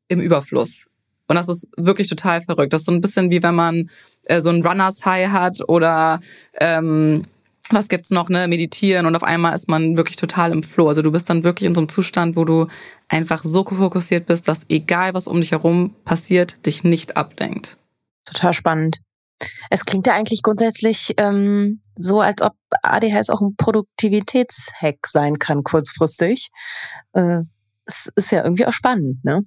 S1: im Überfluss. Und das ist wirklich total verrückt. Das ist so ein bisschen wie wenn man äh, so ein Runners High hat oder ähm, was gibt's noch, ne, meditieren und auf einmal ist man wirklich total im Flow. Also du bist dann wirklich in so einem Zustand, wo du einfach so fokussiert bist, dass egal was um dich herum passiert, dich nicht ablenkt.
S3: Total spannend. Es klingt ja eigentlich grundsätzlich ähm, so, als ob ADHS auch ein Produktivitätshack sein kann, kurzfristig. Äh, es ist ja irgendwie auch spannend, ne?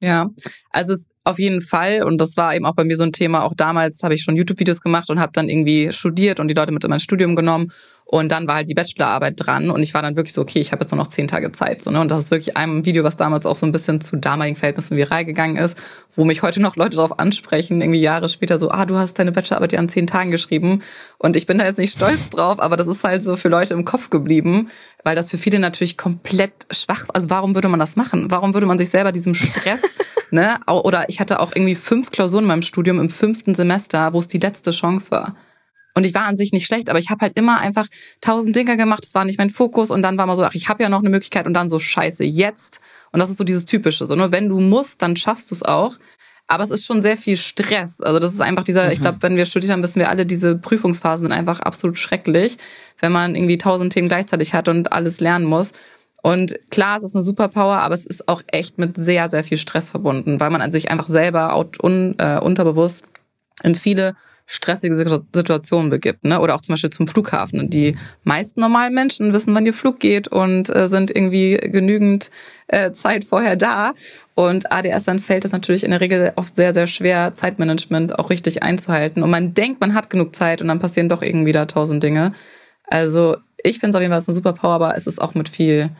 S1: Ja, also es auf jeden Fall. Und das war eben auch bei mir so ein Thema. Auch damals habe ich schon YouTube-Videos gemacht und habe dann irgendwie studiert und die Leute mit in mein Studium genommen. Und dann war halt die Bachelorarbeit dran und ich war dann wirklich so, okay, ich habe jetzt nur noch zehn Tage Zeit. So, ne? Und das ist wirklich ein Video, was damals auch so ein bisschen zu damaligen Verhältnissen viral gegangen ist, wo mich heute noch Leute darauf ansprechen, irgendwie Jahre später so, ah, du hast deine Bachelorarbeit ja an zehn Tagen geschrieben. Und ich bin da jetzt nicht stolz drauf, aber das ist halt so für Leute im Kopf geblieben, weil das für viele natürlich komplett schwach ist. Also warum würde man das machen? Warum würde man sich selber diesem Stress, ne? Oder ich hatte auch irgendwie fünf Klausuren in meinem Studium im fünften Semester, wo es die letzte Chance war. Und ich war an sich nicht schlecht, aber ich habe halt immer einfach tausend Dinge gemacht, das war nicht mein Fokus und dann war mal so, ach, ich habe ja noch eine Möglichkeit und dann so scheiße, jetzt. Und das ist so dieses typische, so, ne? wenn du musst, dann schaffst du es auch. Aber es ist schon sehr viel Stress. Also das ist einfach dieser, mhm. ich glaube, wenn wir studiert haben, wissen wir alle, diese Prüfungsphasen sind einfach absolut schrecklich, wenn man irgendwie tausend Themen gleichzeitig hat und alles lernen muss. Und klar, es ist eine Superpower, aber es ist auch echt mit sehr, sehr viel Stress verbunden, weil man an sich einfach selber un, äh, unterbewusst in viele stressige Situationen begibt, ne? Oder auch zum Beispiel zum Flughafen. Und die meisten normalen Menschen wissen, wann ihr Flug geht und äh, sind irgendwie genügend äh, Zeit vorher da. Und ADS dann fällt es natürlich in der Regel oft sehr, sehr schwer, Zeitmanagement auch richtig einzuhalten. Und man denkt, man hat genug Zeit und dann passieren doch irgendwie da tausend Dinge. Also ich finde es auf jeden Fall eine Superpower, aber es ist auch mit viel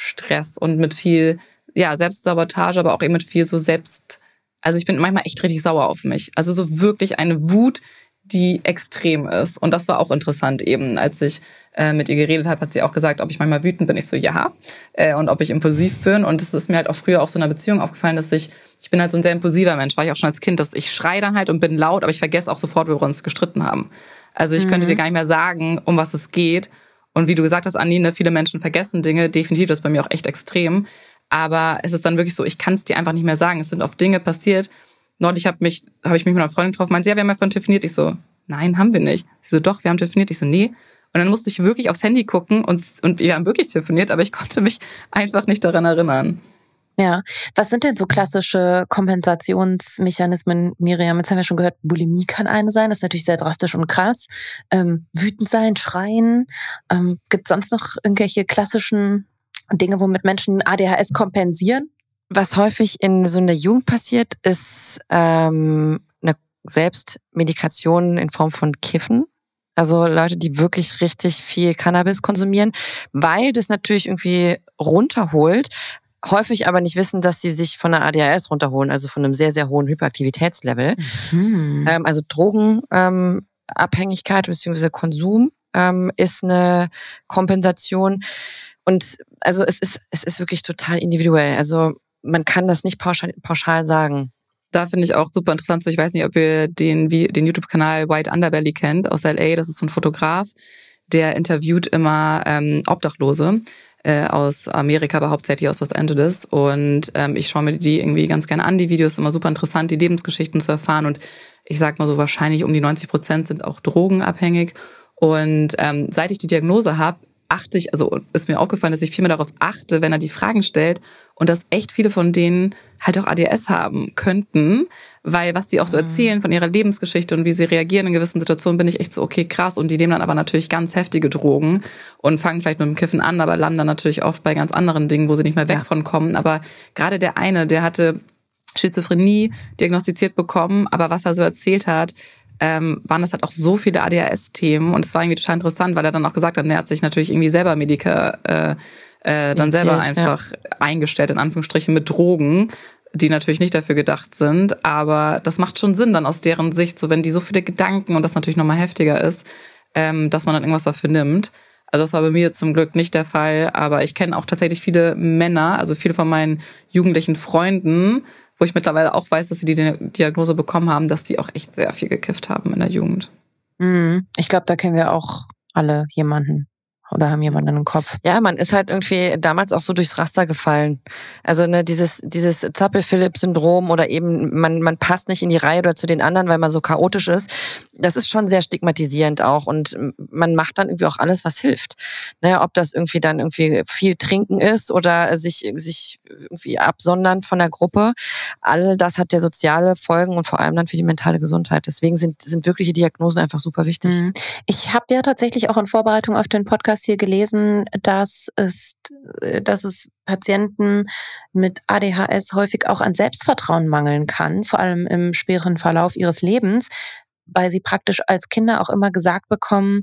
S1: Stress und mit viel ja Selbstsabotage, aber auch eben mit viel so Selbst also ich bin manchmal echt richtig sauer auf mich. Also so wirklich eine Wut, die extrem ist. Und das war auch interessant eben, als ich äh, mit ihr geredet habe, hat sie auch gesagt, ob ich manchmal wütend bin. Ich so, ja. Äh, und ob ich impulsiv bin. Und es ist mir halt auch früher auch so in einer Beziehung aufgefallen, dass ich, ich bin halt so ein sehr impulsiver Mensch, war ich auch schon als Kind, dass ich schreie dann halt und bin laut, aber ich vergesse auch sofort, wo wir uns gestritten haben. Also ich mhm. könnte dir gar nicht mehr sagen, um was es geht. Und wie du gesagt hast, Anni, ne, viele Menschen vergessen Dinge. Definitiv, das ist bei mir auch echt extrem. Aber es ist dann wirklich so, ich kann es dir einfach nicht mehr sagen. Es sind oft Dinge passiert. Neulich habe mich, habe ich mich mit einer Freundin getroffen, meinte, ja, wir haben ja von telefoniert. Ich so, nein, haben wir nicht. Sie so, doch, wir haben telefoniert. Ich so, nee. Und dann musste ich wirklich aufs Handy gucken und, und wir haben wirklich telefoniert, aber ich konnte mich einfach nicht daran erinnern.
S3: Ja, was sind denn so klassische Kompensationsmechanismen, Miriam? Jetzt haben wir schon gehört, Bulimie kann eine sein, das ist natürlich sehr drastisch und krass. Ähm, wütend sein, schreien. Ähm, Gibt es sonst noch irgendwelche klassischen Dinge, womit Menschen ADHS kompensieren?
S4: Was häufig in so einer Jugend passiert, ist ähm, eine Selbstmedikation in Form von Kiffen. Also Leute, die wirklich richtig viel Cannabis konsumieren, weil das natürlich irgendwie runterholt, häufig aber nicht wissen, dass sie sich von der ADHS runterholen, also von einem sehr, sehr hohen Hyperaktivitätslevel. Mhm. Ähm, also Drogenabhängigkeit ähm, bzw. Konsum ähm, ist eine Kompensation. Und also es ist, es ist wirklich total individuell. Also man kann das nicht pauschal, pauschal sagen.
S1: Da finde ich auch super interessant. So, ich weiß nicht, ob ihr den, den YouTube-Kanal White Underbelly kennt aus LA. Das ist so ein Fotograf, der interviewt immer ähm, Obdachlose äh, aus Amerika, aber hauptsächlich aus Los Angeles. Und ähm, ich schaue mir die irgendwie ganz gerne an. Die Videos immer super interessant, die Lebensgeschichten zu erfahren. Und ich sag mal so, wahrscheinlich um die 90 Prozent sind auch drogenabhängig. Und ähm, seit ich die Diagnose habe, achte ich, also ist mir aufgefallen, dass ich viel mehr darauf achte, wenn er die Fragen stellt und dass echt viele von denen halt auch ADS haben könnten, weil was die auch so mhm. erzählen von ihrer Lebensgeschichte und wie sie reagieren in gewissen Situationen, bin ich echt so, okay, krass. Und die nehmen dann aber natürlich ganz heftige Drogen und fangen vielleicht mit dem Kiffen an, aber landen dann natürlich oft bei ganz anderen Dingen, wo sie nicht mehr weg ja. von kommen. Aber gerade der eine, der hatte Schizophrenie diagnostiziert bekommen, aber was er so erzählt hat, ähm, waren das halt auch so viele ADHS-Themen und es war irgendwie total interessant, weil er dann auch gesagt hat, er hat sich natürlich irgendwie selber Medika äh, äh, dann selber einfach ja. eingestellt, in Anführungsstrichen, mit Drogen, die natürlich nicht dafür gedacht sind. Aber das macht schon Sinn dann aus deren Sicht, so wenn die so viele Gedanken und das natürlich nochmal heftiger ist, ähm, dass man dann irgendwas dafür nimmt. Also das war bei mir zum Glück nicht der Fall, aber ich kenne auch tatsächlich viele Männer, also viele von meinen jugendlichen Freunden, wo ich mittlerweile auch weiß, dass sie die Diagnose bekommen haben, dass die auch echt sehr viel gekifft haben in der Jugend.
S3: Mhm. Ich glaube, da kennen wir auch alle jemanden oder haben jemanden im Kopf.
S4: Ja, man ist halt irgendwie damals auch so durchs Raster gefallen. Also ne, dieses dieses Zappel-Philipp-Syndrom oder eben man man passt nicht in die Reihe oder zu den anderen, weil man so chaotisch ist. Das ist schon sehr stigmatisierend auch und man macht dann irgendwie auch alles, was hilft. Ne, ob das irgendwie dann irgendwie viel trinken ist oder sich sich irgendwie absondern von der Gruppe. All das hat ja soziale Folgen und vor allem dann für die mentale Gesundheit. Deswegen sind sind wirkliche Diagnosen einfach super wichtig. Mhm.
S3: Ich habe ja tatsächlich auch in Vorbereitung auf den Podcast das hier gelesen, dass es, dass es Patienten mit ADHS häufig auch an Selbstvertrauen mangeln kann, vor allem im späteren Verlauf ihres Lebens, weil sie praktisch als Kinder auch immer gesagt bekommen,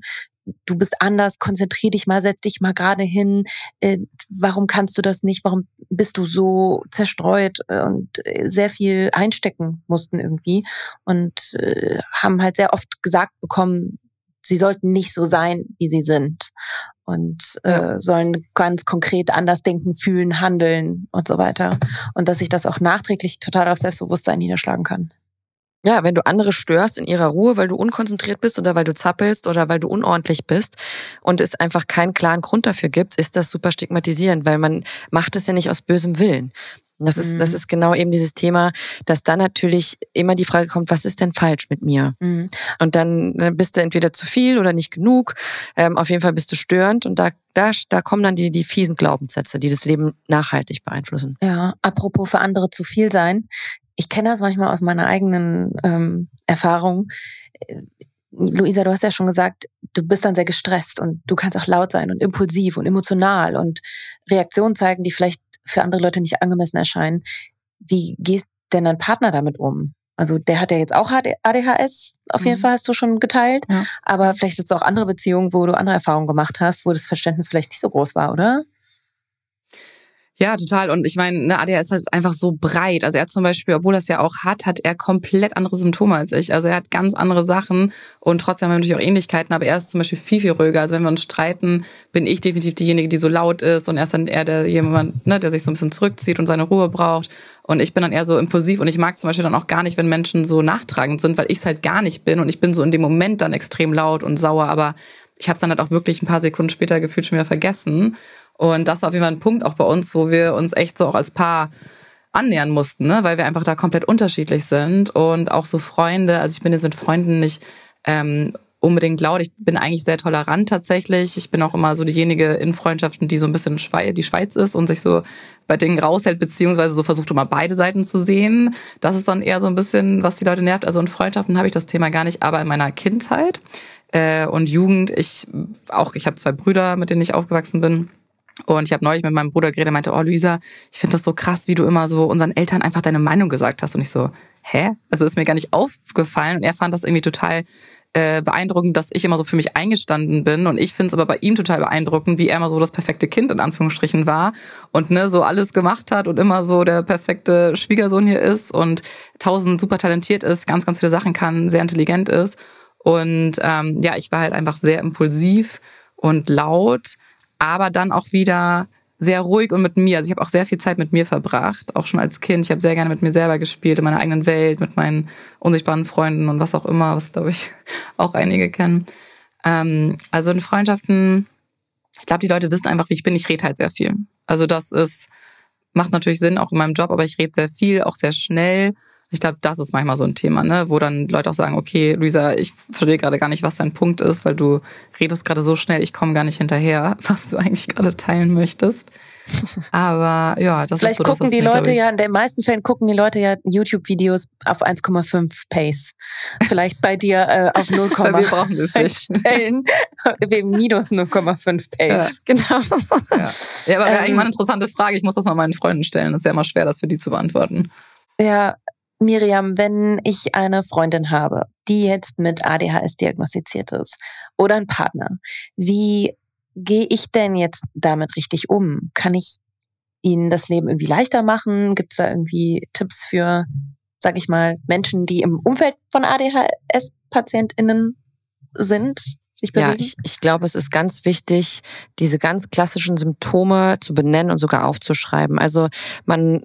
S3: du bist anders, konzentrier dich mal, setz dich mal gerade hin, äh, warum kannst du das nicht, warum bist du so zerstreut? Und sehr viel einstecken mussten irgendwie und äh, haben halt sehr oft gesagt bekommen, sie sollten nicht so sein, wie sie sind und äh, sollen ganz konkret anders denken, fühlen, handeln und so weiter. Und dass sich das auch nachträglich total auf Selbstbewusstsein niederschlagen kann.
S4: Ja, wenn du andere störst in ihrer Ruhe, weil du unkonzentriert bist oder weil du zappelst oder weil du unordentlich bist und es einfach keinen klaren Grund dafür gibt, ist das super stigmatisierend, weil man macht es ja nicht aus bösem Willen. Das ist, mhm. das ist genau eben dieses Thema, dass dann natürlich immer die Frage kommt, was ist denn falsch mit mir? Mhm. Und dann bist du entweder zu viel oder nicht genug. Ähm, auf jeden Fall bist du störend und da, da, da kommen dann die, die fiesen Glaubenssätze, die das Leben nachhaltig beeinflussen.
S3: Ja, apropos für andere zu viel sein. Ich kenne das manchmal aus meiner eigenen ähm, Erfahrung. Äh, Luisa, du hast ja schon gesagt, du bist dann sehr gestresst und du kannst auch laut sein und impulsiv und emotional und Reaktionen zeigen, die vielleicht für andere Leute nicht angemessen erscheinen. Wie geht denn dein Partner damit um? Also der hat ja jetzt auch ADHS, auf jeden mhm. Fall hast du schon geteilt. Ja. Aber vielleicht hast du auch andere Beziehungen, wo du andere Erfahrungen gemacht hast, wo das Verständnis vielleicht nicht so groß war, oder?
S1: Ja, total. Und ich meine, ne, ADHS ist einfach so breit. Also er zum Beispiel, obwohl er es ja auch hat, hat er komplett andere Symptome als ich. Also er hat ganz andere Sachen und trotzdem haben wir natürlich auch Ähnlichkeiten, aber er ist zum Beispiel viel, viel ruhiger. Also wenn wir uns streiten, bin ich definitiv diejenige, die so laut ist und er ist dann eher der jemand, ne, der sich so ein bisschen zurückzieht und seine Ruhe braucht. Und ich bin dann eher so impulsiv und ich mag zum Beispiel dann auch gar nicht, wenn Menschen so nachtragend sind, weil ich es halt gar nicht bin und ich bin so in dem Moment dann extrem laut und sauer, aber ich habe es dann halt auch wirklich ein paar Sekunden später gefühlt schon wieder vergessen. Und das war auf jeden Fall ein Punkt auch bei uns, wo wir uns echt so auch als Paar annähern mussten, ne? weil wir einfach da komplett unterschiedlich sind und auch so Freunde. Also ich bin jetzt mit Freunden nicht ähm, unbedingt laut. Ich bin eigentlich sehr tolerant tatsächlich. Ich bin auch immer so diejenige in Freundschaften, die so ein bisschen die Schweiz ist und sich so bei Dingen raushält, beziehungsweise so versucht immer beide Seiten zu sehen. Das ist dann eher so ein bisschen, was die Leute nervt. Also in Freundschaften habe ich das Thema gar nicht, aber in meiner Kindheit äh, und Jugend, ich auch, ich habe zwei Brüder, mit denen ich aufgewachsen bin und ich habe neulich mit meinem Bruder geredet, meinte, oh Luisa, ich finde das so krass, wie du immer so unseren Eltern einfach deine Meinung gesagt hast. Und ich so, hä? Also ist mir gar nicht aufgefallen. Und er fand das irgendwie total äh, beeindruckend, dass ich immer so für mich eingestanden bin. Und ich finde es aber bei ihm total beeindruckend, wie er immer so das perfekte Kind in Anführungsstrichen war und ne, so alles gemacht hat und immer so der perfekte Schwiegersohn hier ist und tausend super talentiert ist, ganz, ganz viele Sachen kann, sehr intelligent ist. Und ähm, ja, ich war halt einfach sehr impulsiv und laut aber dann auch wieder sehr ruhig und mit mir. Also ich habe auch sehr viel Zeit mit mir verbracht, auch schon als Kind. Ich habe sehr gerne mit mir selber gespielt, in meiner eigenen Welt, mit meinen unsichtbaren Freunden und was auch immer, was glaube ich auch einige kennen. Ähm, also in Freundschaften, ich glaube, die Leute wissen einfach, wie ich bin. Ich rede halt sehr viel. Also das ist, macht natürlich Sinn, auch in meinem Job, aber ich rede sehr viel, auch sehr schnell. Ich glaube, das ist manchmal so ein Thema, ne? wo dann Leute auch sagen, okay, Luisa, ich verstehe gerade gar nicht, was dein Punkt ist, weil du redest gerade so schnell, ich komme gar nicht hinterher, was du eigentlich gerade teilen möchtest. Aber ja, das
S3: Vielleicht
S1: ist so,
S3: gucken die mir, Leute ja, in den meisten Fällen gucken die Leute ja YouTube-Videos auf 1,5 Pace. Vielleicht bei dir äh, auf 0,
S1: wir brauchen es nicht.
S3: Stellen, wegen minus 0,5 Pace.
S1: Ja, genau. Ja, ja aber ähm, eigentlich mal eine interessante Frage. Ich muss das mal meinen Freunden stellen. Das ist ja immer schwer, das für die zu beantworten.
S3: Ja, Miriam, wenn ich eine Freundin habe, die jetzt mit ADHS diagnostiziert ist oder ein Partner, wie gehe ich denn jetzt damit richtig um? Kann ich ihnen das Leben irgendwie leichter machen? Gibt es da irgendwie Tipps für, sag ich mal, Menschen, die im Umfeld von ADHS-PatientInnen sind?
S4: Ja, ich, ich glaube, es ist ganz wichtig, diese ganz klassischen Symptome zu benennen und sogar aufzuschreiben. Also man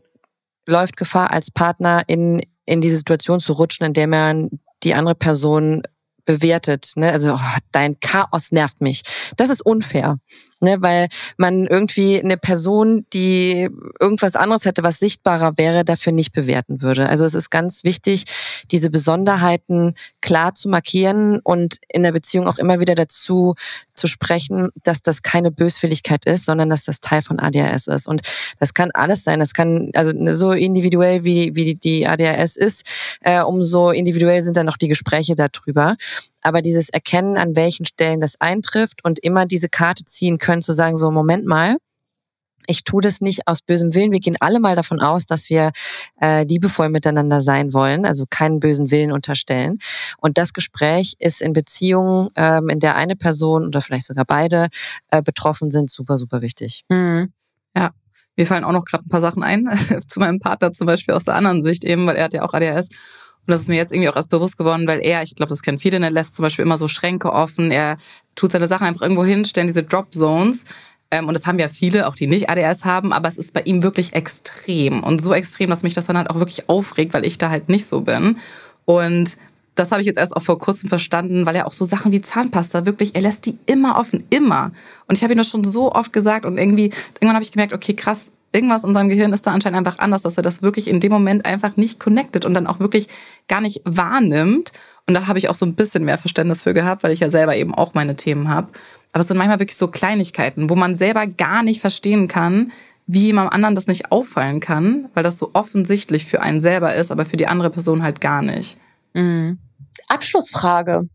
S4: läuft Gefahr, als Partner in, in die Situation zu rutschen, in der man die andere Person bewertet. Ne? Also oh, dein Chaos nervt mich. Das ist unfair ne? weil man irgendwie eine Person, die irgendwas anderes hätte, was sichtbarer wäre, dafür nicht bewerten würde. Also es ist ganz wichtig, diese Besonderheiten klar zu markieren und in der Beziehung auch immer wieder dazu zu sprechen, dass das keine Böswilligkeit ist, sondern dass das Teil von ADHS ist. Und das kann alles sein. Das kann, also so individuell wie, wie die ADHS ist, äh, umso individuell sind dann noch die Gespräche darüber. Aber dieses Erkennen, an welchen Stellen das eintrifft und immer diese Karte ziehen können, zu sagen, so, Moment mal, ich tue das nicht aus bösem Willen. Wir gehen alle mal davon aus, dass wir äh, liebevoll miteinander sein wollen, also keinen bösen Willen unterstellen. Und das Gespräch ist in Beziehungen, ähm, in der eine Person oder vielleicht sogar beide äh, betroffen sind, super, super wichtig.
S1: Mhm. Ja. Mir fallen auch noch gerade ein paar Sachen ein, zu meinem Partner zum Beispiel aus der anderen Sicht eben, weil er hat ja auch ADHS. Und das ist mir jetzt irgendwie auch erst bewusst geworden, weil er, ich glaube, das kennen viele, er lässt zum Beispiel immer so Schränke offen, er tut seine Sachen einfach irgendwo hinstellen, diese Drop Zones. Ähm, und das haben ja viele, auch die nicht ADS haben, aber es ist bei ihm wirklich extrem. Und so extrem, dass mich das dann halt auch wirklich aufregt, weil ich da halt nicht so bin. Und das habe ich jetzt erst auch vor kurzem verstanden, weil er auch so Sachen wie Zahnpasta wirklich, er lässt die immer offen, immer. Und ich habe ihm das schon so oft gesagt und irgendwie, irgendwann habe ich gemerkt, okay, krass, irgendwas in seinem Gehirn ist da anscheinend einfach anders, dass er das wirklich in dem Moment einfach nicht connected und dann auch wirklich gar nicht wahrnimmt. Und da habe ich auch so ein bisschen mehr Verständnis für gehabt, weil ich ja selber eben auch meine Themen habe. Aber es sind manchmal wirklich so Kleinigkeiten, wo man selber gar nicht verstehen kann, wie jemand anderen das nicht auffallen kann, weil das so offensichtlich für einen selber ist, aber für die andere Person halt gar nicht.
S3: Mhm. Abschlussfrage.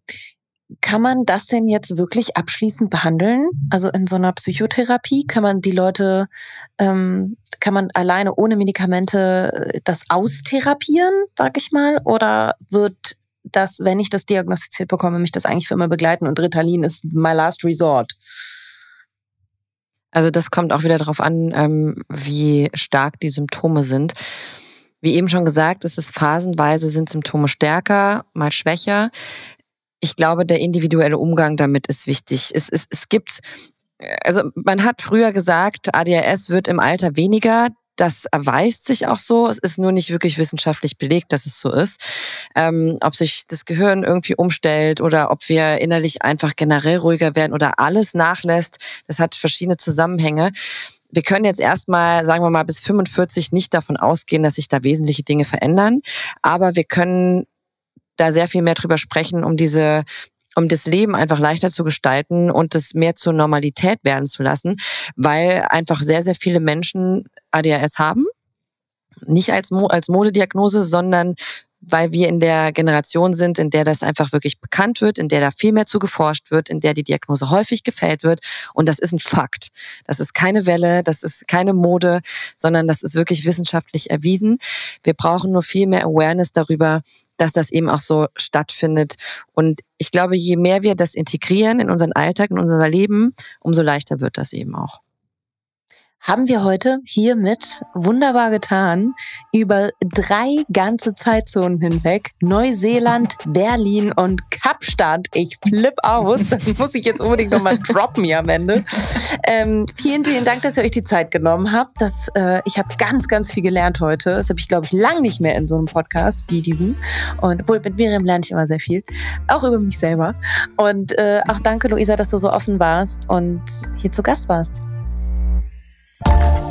S3: Kann man das denn jetzt wirklich abschließend behandeln? Also in so einer Psychotherapie kann man die Leute, ähm, kann man alleine ohne Medikamente äh, das austherapieren, sag ich mal? Oder wird das, wenn ich das diagnostiziert bekomme, mich das eigentlich für immer begleiten und Ritalin ist my last resort?
S4: Also das kommt auch wieder darauf an, ähm, wie stark die Symptome sind. Wie eben schon gesagt, ist es phasenweise sind Symptome stärker, mal schwächer. Ich glaube, der individuelle Umgang damit ist wichtig. Es, es, es gibt, also man hat früher gesagt, ADHS wird im Alter weniger. Das erweist sich auch so. Es ist nur nicht wirklich wissenschaftlich belegt, dass es so ist. Ähm, ob sich das Gehirn irgendwie umstellt oder ob wir innerlich einfach generell ruhiger werden oder alles nachlässt, das hat verschiedene Zusammenhänge. Wir können jetzt erstmal, sagen wir mal, bis 45 nicht davon ausgehen, dass sich da wesentliche Dinge verändern. Aber wir können da sehr viel mehr drüber sprechen, um diese um das Leben einfach leichter zu gestalten und es mehr zur Normalität werden zu lassen, weil einfach sehr, sehr viele Menschen ADHS haben. Nicht als, Mo als Modediagnose, sondern weil wir in der Generation sind, in der das einfach wirklich bekannt wird, in der da viel mehr zu geforscht wird, in der die Diagnose häufig gefällt wird. Und das ist ein Fakt. Das ist keine Welle, das ist keine Mode, sondern das ist wirklich wissenschaftlich erwiesen. Wir brauchen nur viel mehr Awareness darüber, dass das eben auch so stattfindet. Und ich glaube, je mehr wir das integrieren in unseren Alltag, in unser Leben, umso leichter wird das eben auch
S3: haben wir heute hiermit wunderbar getan über drei ganze Zeitzonen hinweg. Neuseeland, Berlin und Kapstadt. Ich flipp aus. Das muss ich jetzt unbedingt nochmal droppen hier am Ende. Ähm, vielen, vielen Dank, dass ihr euch die Zeit genommen habt. Das, äh, ich habe ganz, ganz viel gelernt heute. Das habe ich, glaube ich, lang nicht mehr in so einem Podcast wie diesem. Und obwohl mit Miriam lerne ich immer sehr viel. Auch über mich selber. Und äh, auch danke, Luisa, dass du so offen warst und hier zu Gast warst. Bye.